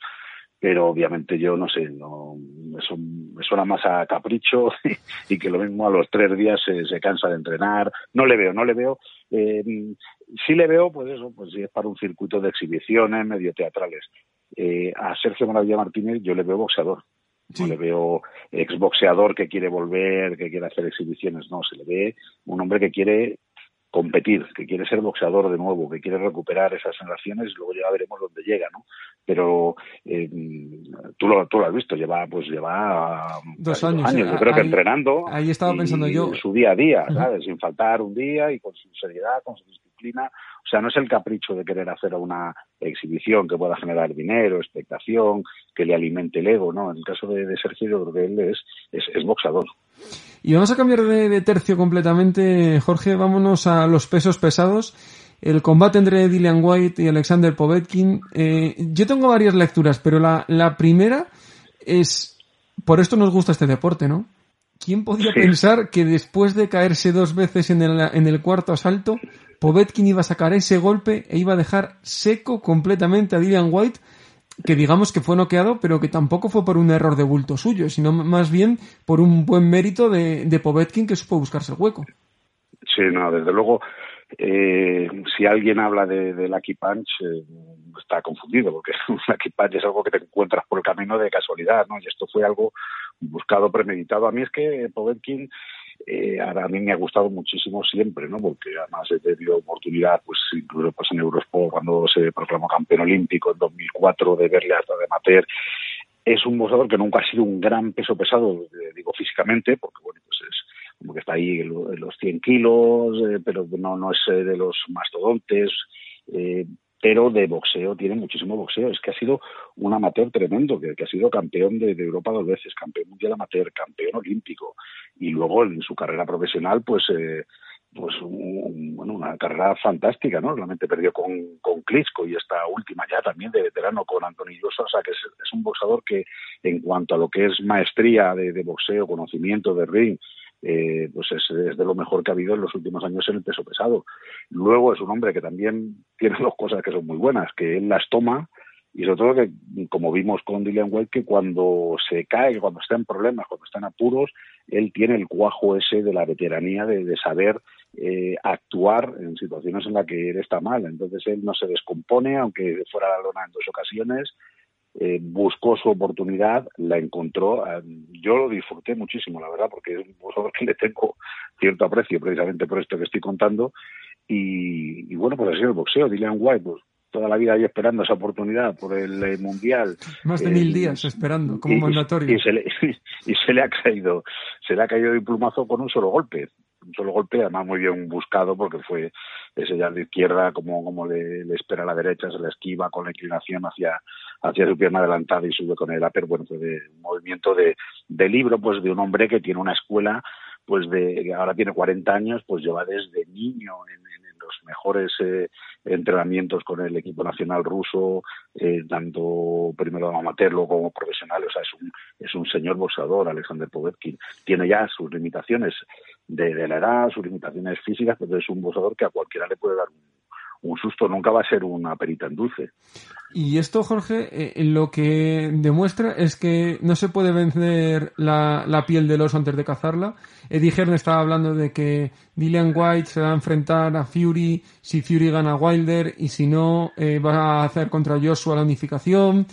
Pero obviamente yo no sé, no, eso me suena más a capricho y, que lo mismo a los tres días se, se, cansa de entrenar. No le veo, no le veo. Eh, sí le veo, pues eso, pues si es para un circuito de exhibiciones medio teatrales. Eh, a Sergio Maravilla Martínez yo le veo boxeador. Sí. No le veo exboxeador que quiere volver, que quiere hacer exhibiciones, no, se le ve un hombre que quiere competir, que quiere ser boxeador de nuevo, que quiere recuperar esas sensaciones, luego ya veremos dónde llega, ¿no? Pero eh, tú, lo, tú lo has visto, lleva pues lleva dos años, años yo creo que entrenando. Ahí estaba pensando yo. Su día a día, ¿sabes? Sin faltar un día y con su seriedad, con su disciplina. O sea, no es el capricho de querer hacer una exhibición que pueda generar dinero, expectación, que le alimente el ego, ¿no? En el caso de, de Sergio, yo creo que él es, es, es boxador. Y vamos a cambiar de, de, tercio completamente, Jorge. Vámonos a los pesos pesados. El combate entre Dillian White y Alexander Povetkin. Eh, yo tengo varias lecturas, pero la, la, primera es, por esto nos gusta este deporte, ¿no? ¿Quién podía sí. pensar que después de caerse dos veces en el, en el cuarto asalto, Povetkin iba a sacar ese golpe e iba a dejar seco completamente a Dillian White, que digamos que fue noqueado, pero que tampoco fue por un error de bulto suyo, sino más bien por un buen mérito de, de Povetkin que supo buscarse el hueco. Sí, no, desde luego eh, si alguien habla de, de Lucky Punch, eh, está confundido, porque Lucky Punch es algo que te encuentras por el camino de casualidad, ¿no? Y esto fue algo buscado, premeditado. A mí es que Povetkin eh, a mí me ha gustado muchísimo siempre, ¿no? Porque además he tenido oportunidad, pues incluso pues en Eurosport cuando se proclamó campeón olímpico en 2004 de verle hasta de amateur. Es un boxeador que nunca ha sido un gran peso pesado, eh, digo físicamente, porque bueno, pues es como que está ahí en los 100 kilos, eh, pero no, no es eh, de los mastodontes. Eh, pero de boxeo tiene muchísimo boxeo. Es que ha sido un amateur tremendo, que, ha sido campeón de, Europa dos veces, campeón mundial amateur, campeón olímpico. Y luego en su carrera profesional, pues, eh, pues un, bueno, una carrera fantástica, ¿no? Realmente perdió con, con Klitschko y esta última ya también de veterano con Anthony Joshua. O sea, que es, es un boxeador que en cuanto a lo que es maestría de, de boxeo, conocimiento de ring, eh, pues es, es, de lo mejor que ha habido en los últimos años en el peso pesado. Luego es un hombre que también tiene dos cosas que son muy buenas, que él las toma y sobre todo que, como vimos con Dillian White, que cuando se cae, cuando está en problemas, cuando está en apuros, él tiene el cuajo ese de la veteranía, de, de saber eh, actuar en situaciones en las que él está mal. Entonces él no se descompone, aunque fuera la lona en dos ocasiones, eh, buscó su oportunidad, la encontró. Eh, yo lo disfruté muchísimo, la verdad, porque es un jugador que le tengo cierto aprecio precisamente por esto que estoy contando. Y, y bueno, pues así el boxeo. Dillian White, pues toda la vida ahí esperando esa oportunidad por el eh, mundial. Más de eh, mil días esperando, como y, mandatorio. Y se, le, y se le ha caído, se le ha caído de plumazo con un solo golpe. Un solo golpe, además muy bien buscado, porque fue ese ya de izquierda, como, como le, le espera a la derecha, se le esquiva con la inclinación hacia, hacia su pierna adelantada y sube con el upper, bueno, fue de un movimiento de, de libro, pues de un hombre que tiene una escuela, pues de, ahora tiene 40 años, pues lleva desde niño en, los mejores eh, entrenamientos con el equipo nacional ruso, eh, tanto primero amateur como profesional, o sea, es un, es un señor boxeador, Alexander Povetkin. Tiene ya sus limitaciones de, de la edad, sus limitaciones físicas, pero es un boxeador que a cualquiera le puede dar un, un susto, nunca va a ser una perita en dulce. Y esto, Jorge, eh, lo que demuestra es que no se puede vencer la, la, piel del oso antes de cazarla. Eddie Hearn estaba hablando de que Dillian White se va a enfrentar a Fury si Fury gana a Wilder y si no eh, va a hacer contra Joshua la unificación.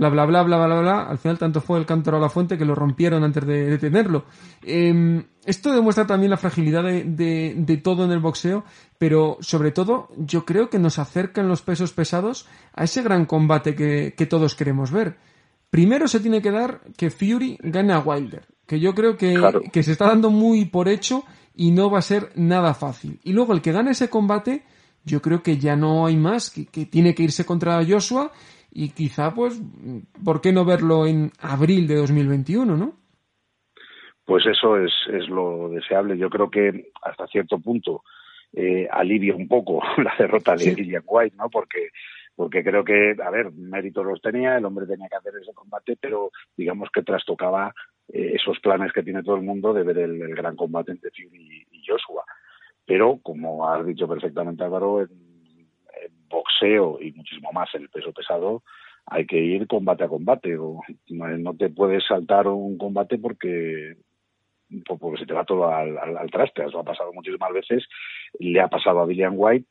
Bla, bla, bla, bla, bla, bla. Al final tanto fue el cántaro a la fuente que lo rompieron antes de detenerlo. Eh, esto demuestra también la fragilidad de, de, de, todo en el boxeo, pero sobre todo yo creo que nos acercan los pesos pesados a ese gran combate que, que todos queremos ver. Primero se tiene que dar que Fury gane a Wilder, que yo creo que, claro. que se está dando muy por hecho y no va a ser nada fácil. Y luego el que gane ese combate, yo creo que ya no hay más, que, que tiene que irse contra Joshua y quizá pues, ¿por qué no verlo en abril de 2021, no? Pues eso es, es lo deseable. Yo creo que hasta cierto punto eh, alivia un poco la derrota de sí. White, ¿no? Porque porque creo que, a ver, méritos los tenía, el hombre tenía que hacer ese combate, pero digamos que trastocaba eh, esos planes que tiene todo el mundo de ver el, el gran combate entre Fury y, y, Joshua. Pero, como has dicho perfectamente Álvaro, en, boxeo y muchísimo más el peso pesado, hay que ir combate a combate. O no, te puedes saltar un combate porque porque se te va todo al, al, traste. Eso ha pasado muchísimas veces. Le ha pasado a William White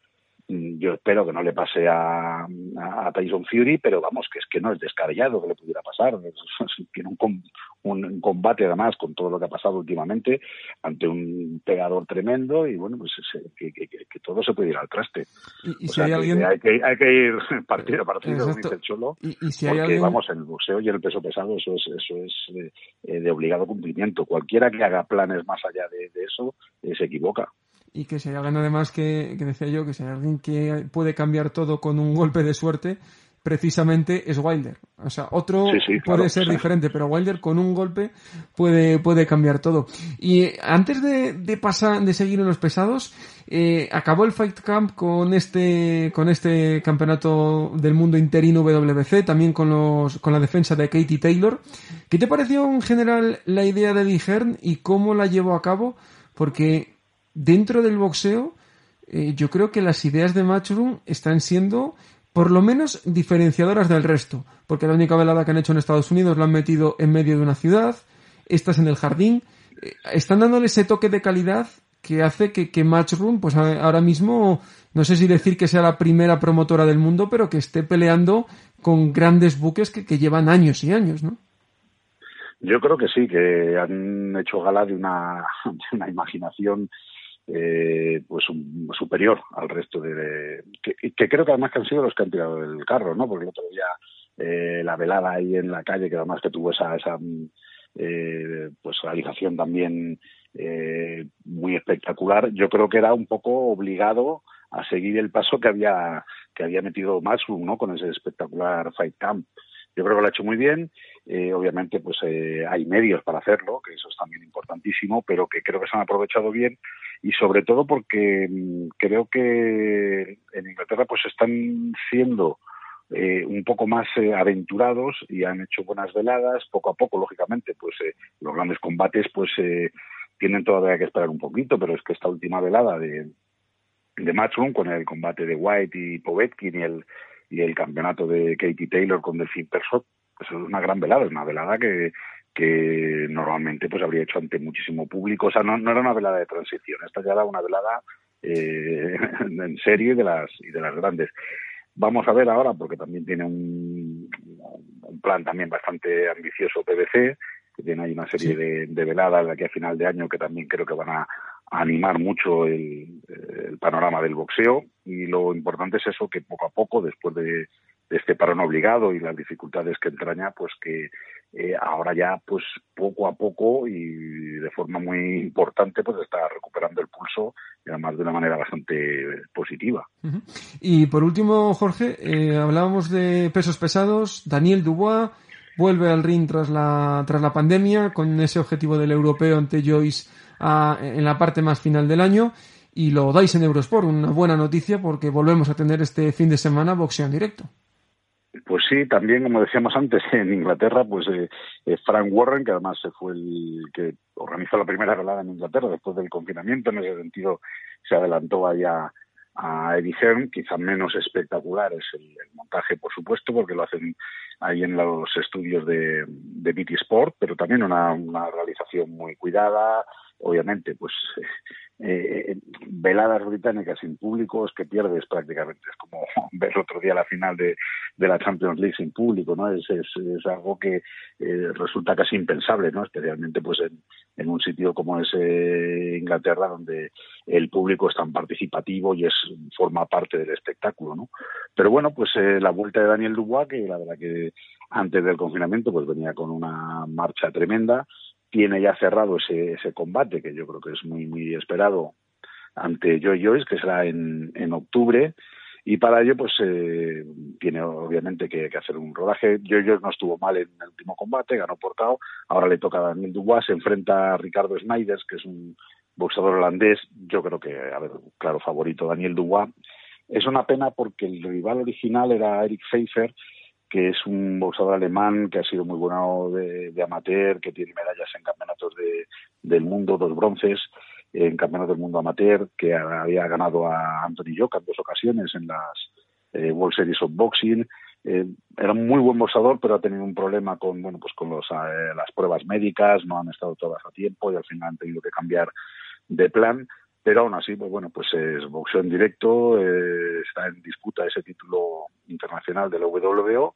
yo espero que no le pase a, a, Tyson Fury, pero vamos, que es que no es descabellado que le pudiera pasar. Tiene un, un, combate además con todo lo que ha pasado últimamente ante un pegador tremendo y bueno, pues que, que, que todo se puede ir al traste. Y, y si sea, hay alguien... Hay que, hay que ir partido a partido, dice el Cholo, y, y si porque alguien... vamos, el boxeo y el peso pesado eso es, eso es de, eh, de obligado cumplimiento. Cualquiera que haga planes más allá de, de eso eh, se equivoca y que si hay alguien además que, que, decía yo que si hay alguien que puede cambiar todo con un golpe de suerte precisamente es Wilder. O sea otro sí, sí, puede ser sí. diferente pero Wilder con un golpe puede puede cambiar todo. Y antes de, de pasar de seguir en los pesados eh, acabó el Fight Camp con este con este campeonato del mundo interino WBC también con los con la defensa de Katie Taylor. ¿qué te pareció en general la idea de Eddie Hearn y cómo la llevó a cabo porque dentro del boxeo, eh, yo creo que las ideas de Matchroom están siendo por lo menos diferenciadoras del resto, porque la única velada que han hecho en Estados Unidos la han metido en medio de una ciudad, estas en el jardín, eh, están dándole ese toque de calidad que hace que, que Matchroom, pues ahora mismo, no sé si decir que sea la primera promotora del mundo, pero que esté peleando con grandes buques que, llevan años y años, ¿no? Yo creo que sí, que han hecho gala de una, de una imaginación eh, pues superior al resto de, que, creo que además que han sido los que han tirado del carro, ¿no? Porque el otro día eh, la velada ahí en la calle, que además que tuvo esa, esa eh, pues realización también eh, muy espectacular, yo creo que era un poco obligado a seguir el paso que había que había metido Matchroom, ¿no? Con ese espectacular Fight Camp. Yo creo que lo ha hecho muy bien. Eh, obviamente, pues eh, hay medios para hacerlo, que eso es también importantísimo, pero que creo que se han aprovechado bien y sobre todo porque mm, creo que en Inglaterra pues están siendo eh, un poco más eh, aventurados y han hecho buenas veladas. Poco a poco, lógicamente, pues eh, los grandes combates pues eh, tienen todavía que esperar un poquito, pero es que esta última velada de, de Matchroom con el combate de White y Povetkin y el y el campeonato de Katie Taylor con Delphine Persot, es una gran velada, es una velada que, que normalmente pues habría hecho ante muchísimo público, o sea, no, no era una velada de transición, esta ya era una velada eh, en serie de las y de las grandes. Vamos a ver ahora, porque también tiene un, un plan también bastante ambicioso PBC, que tiene ahí una serie de, de, veladas de aquí a final de año que también creo que van a, animar mucho el, el, panorama del boxeo. Y lo importante es eso que poco a poco después de, de este parón obligado y las dificultades que entraña pues que eh, ahora ya pues poco a poco y de forma muy importante pues está recuperando el pulso y además de una manera bastante positiva. Y por último Jorge eh, hablábamos de pesos pesados. Daniel Dubois vuelve al ring tras la tras la pandemia con ese objetivo del europeo ante Joyce a, en la parte más final del año. Y lo dais en Eurosport, una buena noticia porque volvemos a tener este fin de semana boxeo en directo. Pues sí, también como decíamos antes en Inglaterra, pues eh, eh, Frank Warren, que además fue el que organizó la primera velada en Inglaterra después del confinamiento, en ese sentido se adelantó allá a Eddie Hearn, quizá menos espectacular es el, montaje, por supuesto, porque lo hacen ahí en los estudios de, de BT Sport, pero también una realización muy cuidada, obviamente, pues eh, veladas británicas sin público es que pierdes prácticamente. Es como ver otro día la final de, la Champions League sin público, ¿no? Es, es, algo que eh, resulta casi impensable, ¿no? Especialmente pues en, en un sitio como es eh, Inglaterra, donde el público es tan participativo y es forma parte del espectáculo, ¿no? Pero bueno, pues eh, la vuelta de Daniel Dubois, que la verdad que antes del confinamiento pues venía con una marcha tremenda, tiene ya cerrado ese, ese combate, que yo creo que es muy, muy esperado ante Joy Joyce, que será en, en octubre. Y para ello, pues eh, tiene obviamente que, hacer un rodaje. Joy Joyce no estuvo mal en el último combate, ganó por. Ahora le toca a Daniel Dubois, se enfrenta a Ricardo Snyders, que es un boxeador holandés. Yo creo que, a ver, claro, favorito Daniel Dubois. Es una pena porque el rival original era Eric Pfeiffer, que es un boxeador alemán que ha sido muy bueno de, amateur, que tiene medallas en campeonatos de, del mundo, dos bronces en campeonatos del mundo amateur, que había ganado a Anthony Joca en dos ocasiones en las eh, World Series of Boxing. Eh, era un muy buen boxeador, pero ha tenido un problema con, bueno, pues con los, eh, las pruebas médicas, no han estado todas a tiempo y al final han tenido que cambiar de plan pero aún así, pues bueno, pues es boxeo en directo, eh, está en disputa ese título internacional de la WBO.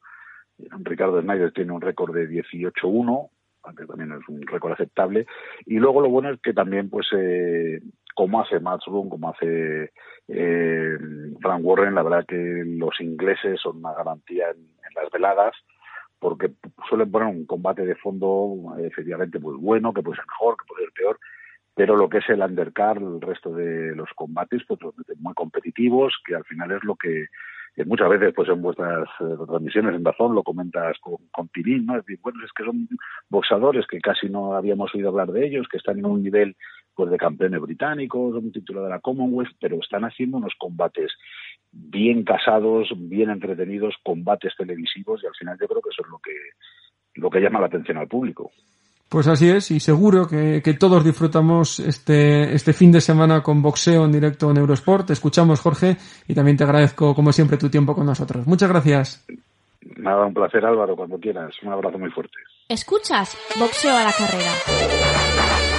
Ricardo Snyder tiene un récord de 18-1, aunque también es un récord aceptable. Y luego lo bueno es que también, pues, eh, como hace Matchroom, como hace eh, Frank Warren, la verdad que los ingleses son una garantía en, en las veladas porque suelen poner un combate de fondo efectivamente pues bueno, que puede ser mejor, que puede ser peor, pero lo que es el undercard, el resto de los combates, pues muy competitivos, que al final es lo que, que muchas veces pues en vuestras eh, transmisiones en razón lo comentas con, con Pirín, ¿no? Es decir, bueno, es que son boxadores que casi no habíamos oído hablar de ellos, que están en un nivel pues de campeones británicos, un título de la Commonwealth, pero están haciendo unos combates bien casados, bien entretenidos, combates televisivos, y al final yo creo que eso es lo que lo que llama la atención al público. Pues así es, y seguro que, que, todos disfrutamos este, este fin de semana con boxeo en directo en Eurosport. Te escuchamos, Jorge, y también te agradezco, como siempre, tu tiempo con nosotros. Muchas gracias. Nada, un placer, Álvaro, cuando quieras. Un abrazo muy fuerte. Escuchas Boxeo a la carrera.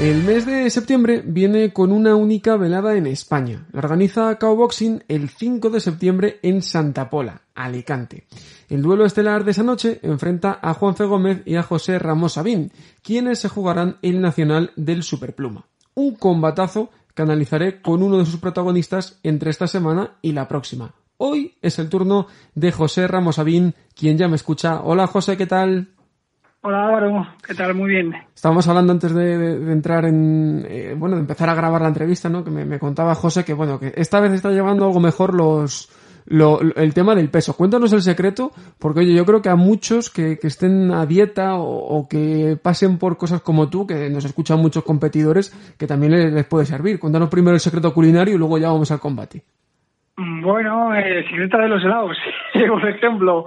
El mes de septiembre viene con una única velada en España. La organiza Cowboxing el 5 de septiembre en Santa Pola, Alicante. El duelo estelar de esa noche enfrenta a Juanfe Gómez y a José Ramos Sabín, quienes se jugarán el nacional del Superpluma. Un combatazo que analizaré con uno de sus protagonistas entre esta semana y la próxima. Hoy es el turno de José Ramos Sabín, quien ya me escucha. Hola José, ¿qué tal? Hola Álvaro, ¿qué tal? Muy bien. Estábamos hablando antes de, de- de entrar en, eh, bueno, de empezar a grabar la entrevista, ¿no? Que me, me contaba José que, bueno, que esta vez está llevando algo mejor los, lo- lo- el tema del peso. Cuéntanos el secreto, porque oye, yo creo que a muchos que, que estén a dieta o, o que pasen por cosas como tú, que nos escuchan muchos competidores, que también les, les puede servir. Cuéntanos primero el secreto culinario y luego ya vamos al combate. Bueno, eh, secreta de los helados, por ejemplo.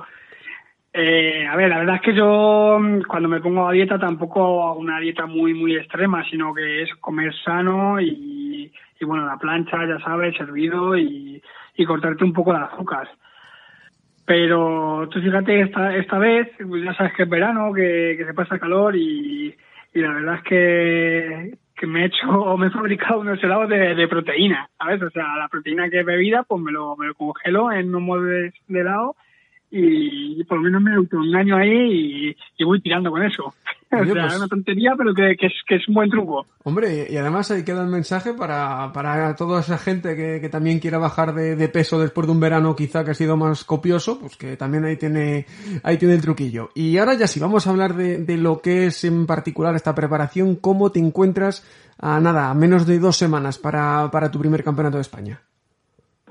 Eh, a ver, la verdad es que yo mm, cuando me pongo a dieta tampoco hago una dieta muy muy extrema, sino que es comer sano y, y bueno, la plancha, ya sabes, servido y, y cortarte un poco de azúcar. Pero tú fíjate, esta, esta vez, pues ya sabes que es verano, que, que se pasa calor y, y la verdad es que, que me he hecho, me he fabricado unos helados de, de proteína, ¿sabes? O sea, la proteína que he bebida, pues me lo, me lo congelo en unos moldes de helado y, por lo menos me autoengaño ahí y, y voy tirando con eso. Oye, o sea, pues- es una tontería, pero que, que, es, que es un buen truco. Hombre, y además ahí queda el mensaje para, para toda esa gente que, que también quiera bajar de, de peso después de un verano quizá que ha sido más copioso, pues que también ahí tiene, ahí tiene el truquillo. Y ahora ya sí, vamos a hablar de, de lo que es en particular esta preparación, cómo te encuentras a nada, a menos de dos semanas para, para tu primer campeonato de España.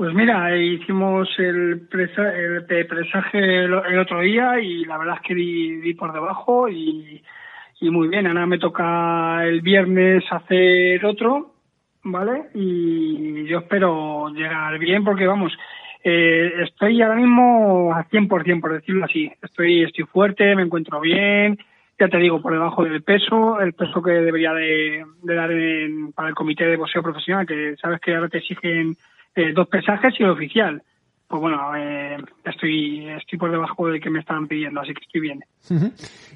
Pues mira, hicimos el, presa- el pre- presaje el, el otro día y la verdad es que di, di por debajo y, y muy bien. Ahora me toca el viernes hacer otro, ¿vale? Y yo espero llegar bien porque vamos, eh, estoy ahora mismo a 100%, por decirlo así. Estoy, estoy fuerte, me encuentro bien, ya te digo, por debajo del peso, el peso que debería de, de dar en- para el comité de boxeo profesional, que sabes que ahora te exigen eh, dos pesajes y el oficial. Pues bueno, eh, estoy, estoy por debajo del que me estaban pidiendo, así que estoy bien.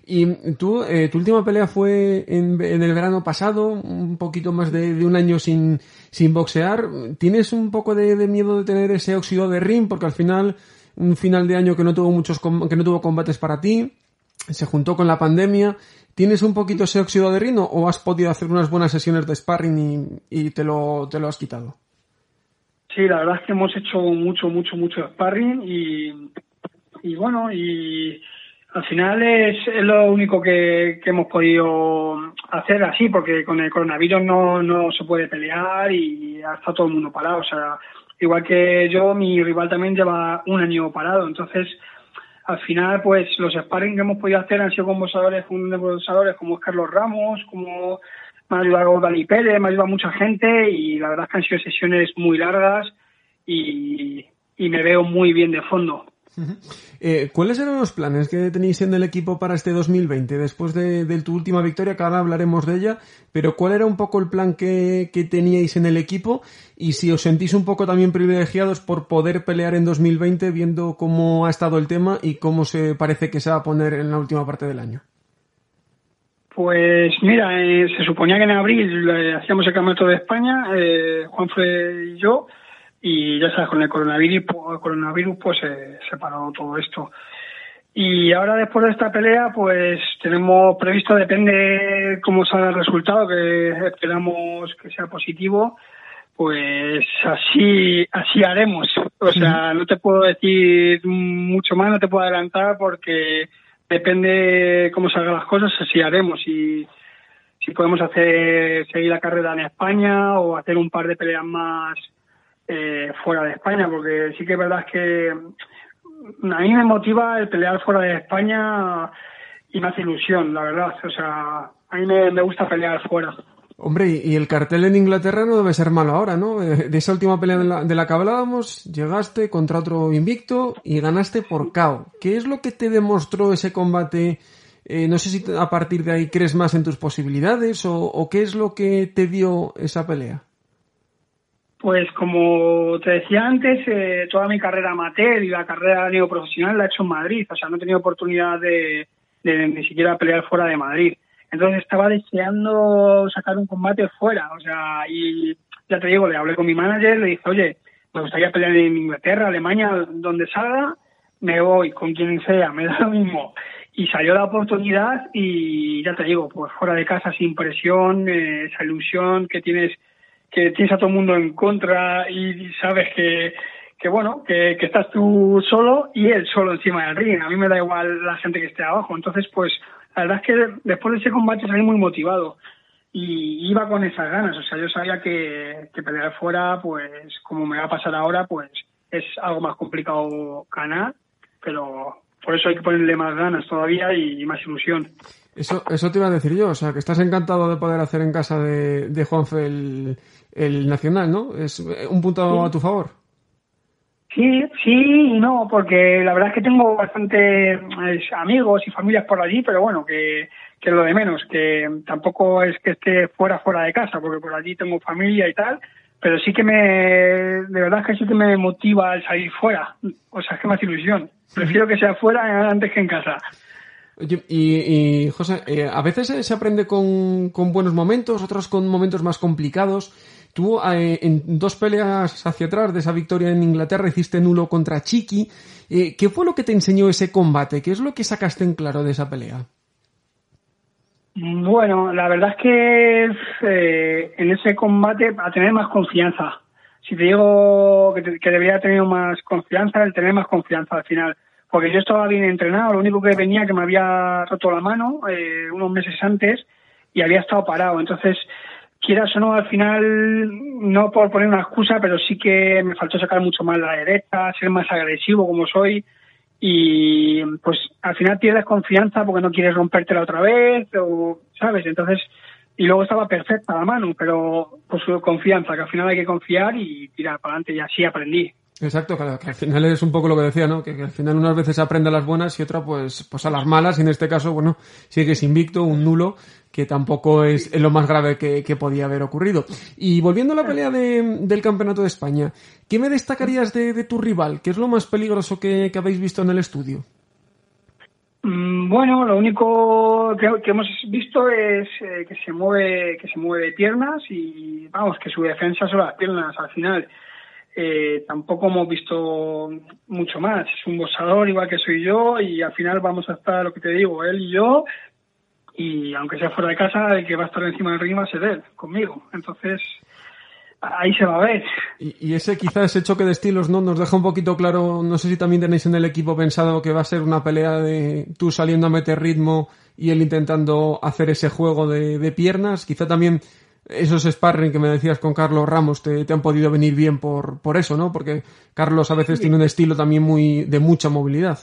Y tú, eh, tu última pelea fue en, en el verano pasado, un poquito más de, de un año sin, sin boxear. ¿Tienes un poco de, de miedo de tener ese óxido de ring? Porque al final, un final de año que no tuvo muchos, que no tuvo combates para ti, se juntó con la pandemia. ¿Tienes un poquito ese óxido de ring o- o has podido hacer unas buenas sesiones de sparring y, y te lo, te lo has quitado? Sí, la verdad es que hemos hecho mucho, mucho, mucho sparring y, y bueno, y al final es, es lo único que, que hemos podido hacer así, porque con el coronavirus no, no se puede pelear y ha estado todo el mundo parado. O sea, igual que yo, mi rival también lleva un año parado. Entonces, al final, pues los sparring que hemos podido hacer han sido con boxeadores, con boxeadores como Carlos Ramos, como me ha ayudado Dani Pérez, me ha ayudado mucha gente y la verdad que han sido sesiones muy largas y, y me veo muy bien de fondo. Eh, ¿Cuáles eran los planes que tenéis en el equipo para este 2020? Después de, de tu última victoria, que ahora hablaremos de ella, pero ¿cuál era un poco el plan que, que teníais en el equipo? Y si os sentís un poco también privilegiados por poder pelear en 2020, viendo cómo ha estado el tema y cómo se parece que se va a poner en la última parte del año. Pues mira, eh, se suponía que en abril eh, hacíamos el campeonato de España, eh, Juanfre y yo, y ya sabes, con el coronavirus, pu- coronavirus pues se paró todo esto. Y ahora después de esta pelea, pues tenemos previsto, depende cómo salga el resultado, que esperamos que sea positivo, pues así, así haremos. O sea, no te puedo decir mucho más, no te puedo adelantar porque depende cómo salgan las cosas, así haremos. Y si podemos hacer, seguir la carrera en España o hacer un par de peleas más eh, fuera de España, porque sí que es verdad que a mí me motiva el pelear fuera de España y me hace ilusión, la verdad. O sea, a mí me gusta pelear fuera. Hombre, y el cartel en Inglaterra no debe ser malo ahora, ¿no? Eh, De esa última pelea de la, que hablábamos, llegaste contra otro invicto y ganaste por KO. ¿Qué es lo que te demostró ese combate? Eh, no sé si a partir de ahí crees más en tus posibilidades o, qué es lo que te dio esa pelea. Pues como te decía antes, eh, toda mi carrera amateur y la carrera neoprofesional la he hecho en Madrid. O sea, no he tenido oportunidad de ni siquiera pelear fuera de Madrid. Entonces estaba deseando sacar un combate fuera, o sea, y ya te digo, le hablé con mi manager, le dije, oye, me gustaría pelear en Inglaterra, Alemania, donde salga, me voy con quien sea, me da lo mismo. Y salió la oportunidad y ya te digo, pues fuera de casa, sin presión, eh, esa ilusión que tienes, que tienes a todo el mundo en contra y sabes que, que bueno, que, que estás tú solo y él solo encima del ring. A mí me da igual la gente que esté abajo. Entonces, pues, la verdad es que después de ese combate salí muy motivado y iba con esas ganas. O sea, yo sabía que, que pelear fuera, pues, como me va a pasar ahora, pues, es algo más complicado ganar, pero por eso hay que ponerle más ganas todavía y más ilusión. Eso, eso te iba a decir yo, o sea, que estás encantado de poder hacer en casa de, de Juanfe el, el Nacional, ¿no? Es un punto a tu favor. Sí, sí y no, porque la verdad es que tengo bastantes amigos y familias por allí, pero bueno, que, que lo de menos, que tampoco es que esté fuera, fuera de casa, porque por allí tengo familia y tal, pero sí que me, de verdad es que sí que me motiva el salir fuera, o sea, es que más ilusión. Prefiero que sea fuera antes que en casa. Oye, y, y José, eh, a veces se aprende con, con buenos momentos, otros con momentos más complicados. Tú eh, en dos peleas hacia atrás de esa victoria en Inglaterra hiciste nulo contra Chiqui. Eh, ¿Qué fue lo que te enseñó ese combate? ¿Qué es lo que sacaste en claro de esa pelea? Bueno, la verdad es que eh, en ese combate a tener más confianza. Si te digo que, te- debería tener más confianza, el tener más confianza al final. Porque yo estaba bien entrenado, lo único que venía que me había roto la mano eh, unos meses antes y había estado parado. Entonces, quieras o no, al final, no por poner una excusa, pero sí que me faltó sacar mucho más la derecha, ser más agresivo como soy. Y pues al final pierdes confianza porque no quieres rompértela otra vez o sabes entonces y luego estaba perfecta la mano pero pues confianza que al final hay que confiar y tirar para adelante. Y así aprendí Exacto, claro, que al final es un poco lo que decía, ¿no? Que, que al final unas veces aprende a las buenas y otra pues, pues a las malas y en este caso, bueno, sigues invicto, un nulo, que tampoco es lo más grave que, que podía haber ocurrido. Y volviendo a la pelea de- del Campeonato de España, ¿qué me destacarías de, de tu rival? ¿Qué es lo más peligroso que, que habéis visto en el estudio? Mm, Bueno, lo único que, que hemos visto es eh, que se mueve, que se mueve de piernas y vamos, que su defensa son las piernas al final. Eh, tampoco hemos visto mucho más. Es un boxador igual que soy yo y al final vamos a estar, lo que te digo, él y yo. Y aunque sea fuera de casa, el que va a estar encima del ring va a ser él, conmigo. Entonces, ahí se va a ver. Y, ese quizás ese choque de estilos no nos deja un poquito claro, no sé si también tenéis en el equipo pensado que va a ser una pelea de tú saliendo a meter ritmo y él intentando hacer ese juego de, de piernas, quizá también esos sparring que me decías con Carlos Ramos te, te han podido venir bien por, por eso, ¿no? Porque Carlos a veces tiene un estilo también muy de mucha movilidad.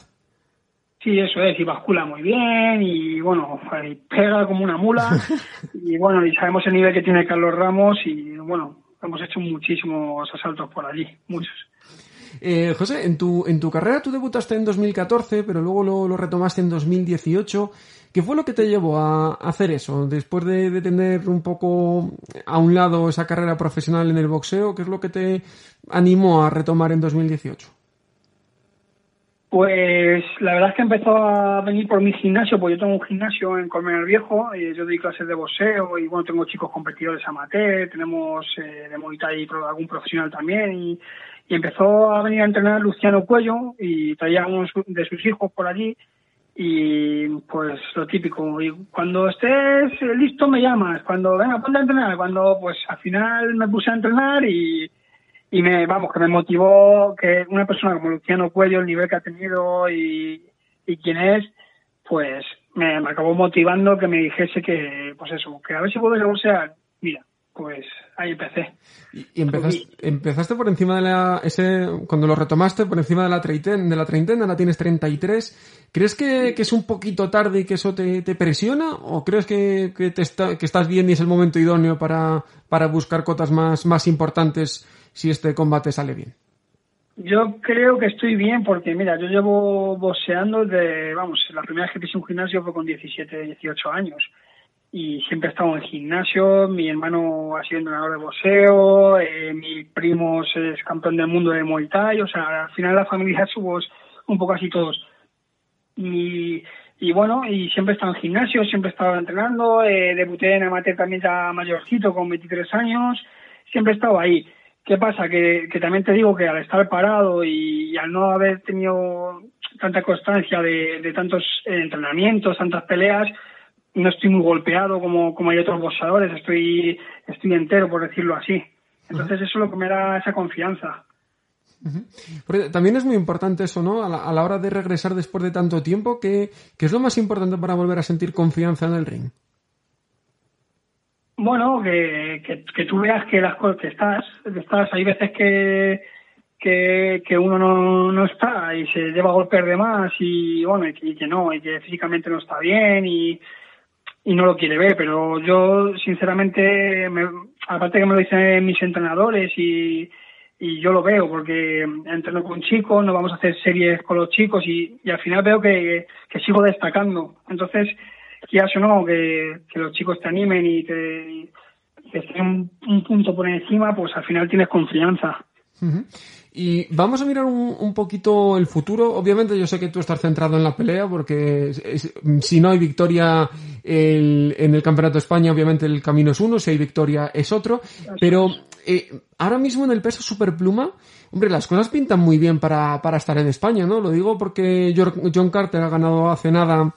Sí, eso es, y bascula muy bien y bueno, y pega como una mula y bueno, y sabemos el nivel que tiene Carlos Ramos y bueno, hemos hecho muchísimos asaltos por allí, muchos. Eh, José, en tu, en tu carrera tú debutaste en 2014, pero luego lo, lo retomaste en 2018. ¿Qué fue lo que te llevó a hacer eso? Después de, tener un poco a un lado esa carrera profesional en el boxeo, ¿qué es lo que te animó a retomar en 2018? Pues la verdad es que empezó a venir por mi gimnasio, porque yo tengo un gimnasio en Colmenar Viejo, y yo doy clases de boxeo y bueno, tengo chicos competidores amateur, tenemos eh, de Muay Thai algún profesional también y, y empezó a venir a entrenar Luciano Cuello y traía a unos de sus hijos por allí y pues lo típico, y cuando estés listo me llamas, cuando venga ponte a entrenar, cuando pues al final me puse a entrenar y y me vamos que me motivó que una persona como Luciano Cuello el nivel que ha tenido y, y quién es pues me, acabó motivando que me dijese que pues eso que a ver si puedo boxear. Mira pues ahí empecé Y, y empezaste, empezaste por encima de la, ese, cuando lo retomaste, por encima de la treintena, de la treintena, ahora tienes 33. ¿Crees que, que es un poquito tarde y que eso te, te presiona? ¿O crees que, que, te está, que estás bien y es el momento idóneo para, para buscar cotas más, más importantes si este combate sale bien? Yo creo que estoy bien porque, mira, yo llevo boxeando de, vamos, la primera vez que pise un gimnasio fue con 17, 18 años. Y siempre he estado en gimnasio, mi hermano ha sido entrenador de boxeo, eh, mi primo es campeón del mundo de Muay Thai, o sea, al final la familia somos un poco así todos. Y, y bueno, y siempre he estado en gimnasio, siempre he estado entrenando, eh, debuté en amateur también ya mayorcito con 23 años, siempre he estado ahí. ¿Qué pasa? Que, que también te digo que al estar parado y, y al no haber tenido tanta constancia de, de tantos entrenamientos, tantas peleas, no estoy muy golpeado como, como hay otros boxeadores, estoy, estoy entero, por decirlo así. Entonces eso es lo que me da esa confianza. Porque también es muy importante eso, ¿no? A la, a la hora de regresar después de tanto tiempo, ¿qué, qué es lo más importante para volver a sentir confianza en el ring? Bueno, que, que, que tú veas que las cosas que estás, que estás, hay veces que, que, que uno no, no está y se lleva a golpear de más y bueno, y que, y que no, y que físicamente no está bien y, y no lo quiere ver, pero yo sinceramente, me, aparte que me lo dicen mis entrenadores y, y yo lo veo porque entreno con chicos, nos vamos a hacer series con los chicos y, y al final veo que, que sigo destacando. Entonces, quieras o no, que, que los chicos te animen y te, que estén un, un punto por encima, pues al final tienes confianza. Ujú. Y vamos a mirar un, un, poquito el futuro. Obviamente yo sé que tú estás centrado en la pelea porque es, es, si no hay victoria el, en el Campeonato de España, obviamente el camino es uno, si hay victoria es otro. Pero eh, ahora mismo en el peso superpluma, hombre, las cosas pintan muy bien para, para estar en España, ¿no? Lo digo porque John Carter ha ganado hace nada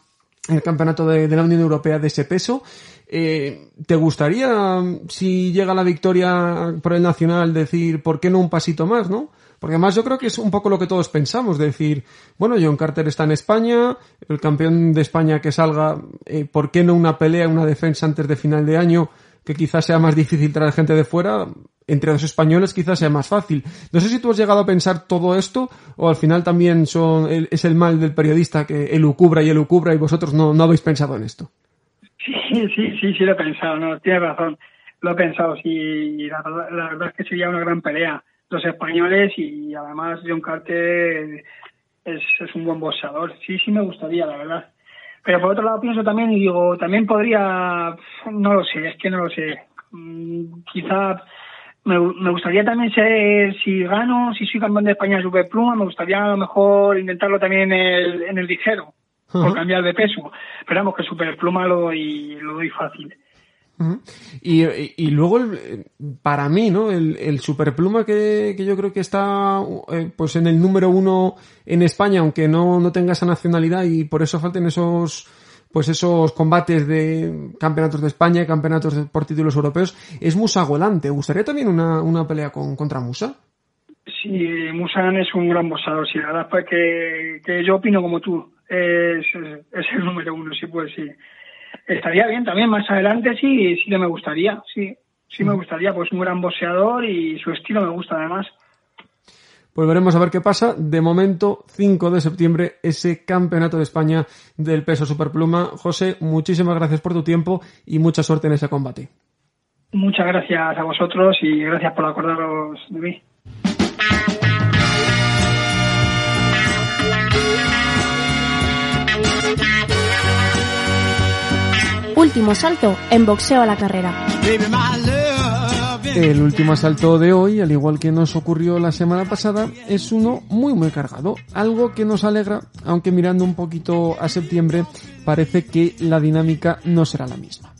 el campeonato de, de la Unión Europea de ese peso. Eh, ¿Te gustaría, si llega la victoria por el Nacional, decir, ¿por qué no un pasito más, no? Porque además yo creo que es un poco lo que todos pensamos, decir, bueno, John Carter está en España, el campeón de España que salga, eh, ¿por qué no una pelea, una defensa antes de final de año, que quizás sea más difícil traer gente de fuera? Entre los españoles quizás sea más fácil. No sé si tú has llegado a pensar todo esto, o al final también son, es el mal del periodista que elucubra y elucubra y vosotros no, no habéis pensado en esto. Sí, sí, sí, sí lo he pensado, no, tienes razón, lo he pensado, sí, la, la verdad es que sería una gran pelea los españoles y además John Carter es, es un buen boxeador. Sí, sí me gustaría, la verdad. Pero por otro lado pienso también y digo, también podría, no lo sé, es que no lo sé. Mm, quizá me, me, gustaría también ser, si gano, si soy campeón de España de Superpluma, me gustaría a lo mejor intentarlo también en el, en el ligero, uh -huh. por cambiar de peso. Pero vamos, que Superpluma lo doy, lo doy fácil. Y, y, luego, para mí, ¿no? El, el superpluma que, que, yo creo que está eh, pues en el número uno en España, aunque no, no tenga esa nacionalidad y por eso falten esos pues esos combates de campeonatos de España y campeonatos por títulos europeos, es Musa Golante. ¿Gustaría también una, una pelea con, contra Musa? Sí, Musan es un gran boxeador, sí, la verdad es que, que yo opino como tú, es, es el número uno, sí, pues sí estaría bien también más adelante sí sí que me gustaría sí sí me gustaría pues un gran boxeador y su estilo me gusta además pues veremos a ver qué pasa. De momento, 5 de septiembre, ese campeonato de España del peso superpluma. José, muchísimas gracias por tu tiempo y mucha suerte en ese combate. Muchas gracias a vosotros y gracias por acordaros de mí. Último salto en boxeo a la carrera. El último asalto de hoy, al igual que nos ocurrió la semana pasada, es uno muy muy cargado. Algo que nos alegra, aunque mirando un poquito a septiembre, parece que la dinámica no será la misma.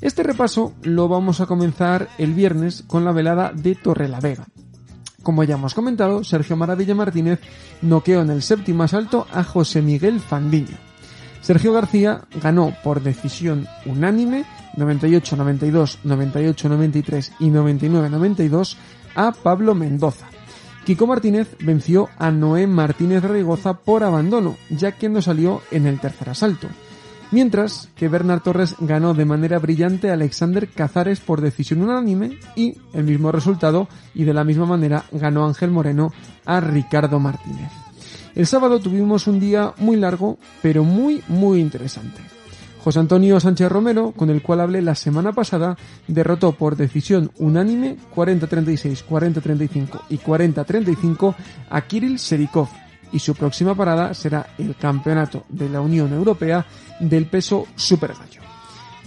Este repaso lo vamos a comenzar el viernes con la velada de Torrelavega. Como ya hemos comentado, Sergio Maravilla Martínez noqueó en el séptimo asalto a José Miguel Fandiño. Sergio García ganó por decisión unánime 98-92, 98-93 y 99-92 a Pablo Mendoza. Kiko Martínez venció a Noé Martínez Reigoza por abandono, ya que no salió en el tercer asalto. Mientras que Bernard Torres ganó de manera brillante a Alexander Cazares por decisión unánime y el mismo resultado y de la misma manera ganó Ángel Moreno a Ricardo Martínez. El sábado tuvimos un día muy largo, pero muy, muy interesante. José Antonio Sánchez Romero, con el cual hablé la semana pasada, derrotó por decisión unánime 40-36, 40-35 y 40-35 a Kirill Serikov y su próxima parada será el Campeonato de la Unión Europea del peso super gallo.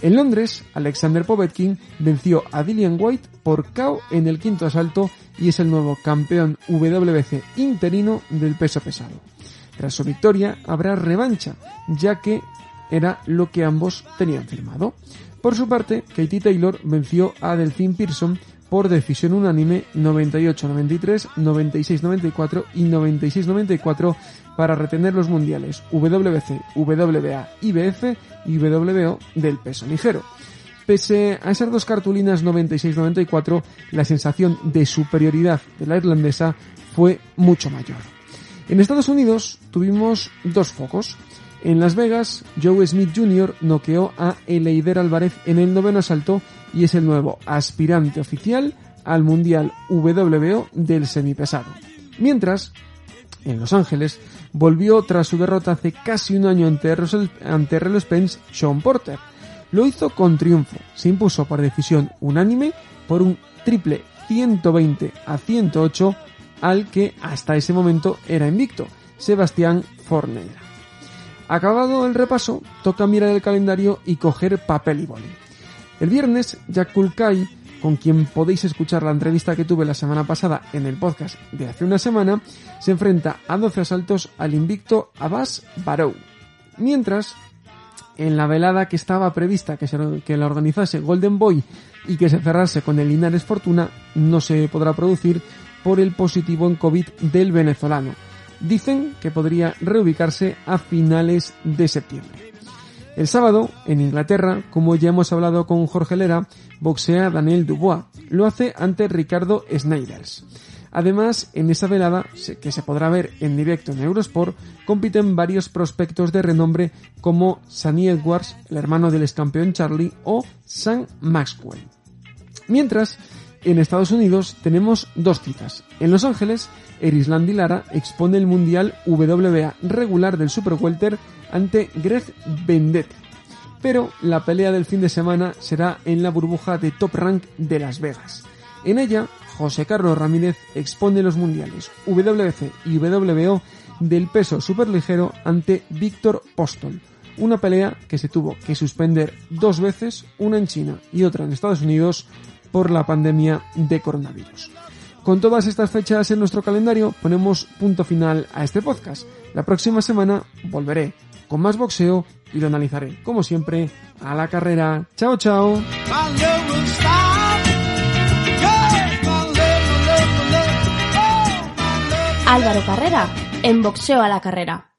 En Londres, Alexander Povetkin venció a Dillian White por KO en el quinto asalto y es el nuevo campeón WBC interino del peso pesado. Tras su victoria habrá revancha, ya que era lo que ambos tenían firmado. Por su parte, Katie Taylor venció a Delphine Pearson por decisión unánime 98-93, 96-94 y 96-94 para retener los mundiales WBC, WBA, IBF y WBO del peso ligero. Pese a esas dos cartulinas 96-94, la sensación de superioridad de la irlandesa fue mucho mayor. En Estados Unidos tuvimos dos focos. En Las Vegas, Joe Smith Jr. noqueó a Eleider Álvarez en el noveno asalto y es el nuevo aspirante oficial al Mundial WBO del semipesado. Mientras, en Los Ángeles, volvió tras su derrota hace casi un año ante Russell, ante Spence Sean Porter. Lo hizo con triunfo, se impuso por decisión unánime por un triple 120 a 108 al que hasta ese momento era invicto, Sebastián Forneira. Acabado el repaso, toca mirar el calendario y coger papel y boli. El viernes, Jack Kulkai, con quien podéis escuchar la entrevista que tuve la semana pasada en el podcast de hace una semana, se enfrenta a 12 asaltos al invicto Abbas Barrow. Mientras, en la velada que estaba prevista que, que la organizase Golden Boy y que se cerrase con el Linares Fortuna, no se podrá producir por el positivo en COVID del venezolano. Dicen que podría reubicarse a finales de septiembre. El sábado, en Inglaterra, como ya hemos hablado con Jorge Lera, boxea Daniel Dubois. Lo hace ante Ricardo Snyders. Además, en esa velada, que se podrá ver en directo en Eurosport, compiten varios prospectos de renombre como Sunny Edwards, el hermano del ex campeón Charlie, o Sam Maxwell. Mientras, en Estados Unidos tenemos dos citas. En Los Ángeles, Erisland Lara expone el Mundial WBA regular del Super Welter ante Greg Vendetti. Pero la pelea del fin de semana será en la burbuja de Top Rank de Las Vegas. En ella, José Carlos Ramírez expone los mundiales WBC y WBO del peso superligero ante Víctor Postol, una pelea que se tuvo que suspender dos veces, una en China y otra en Estados Unidos, por la pandemia de coronavirus. Con todas estas fechas en nuestro calendario ponemos punto final a este podcast. La próxima semana volveré con más boxeo y lo analizaré, como siempre, a la carrera. Chao, chao. Álvaro Carrera, en boxeo a la carrera.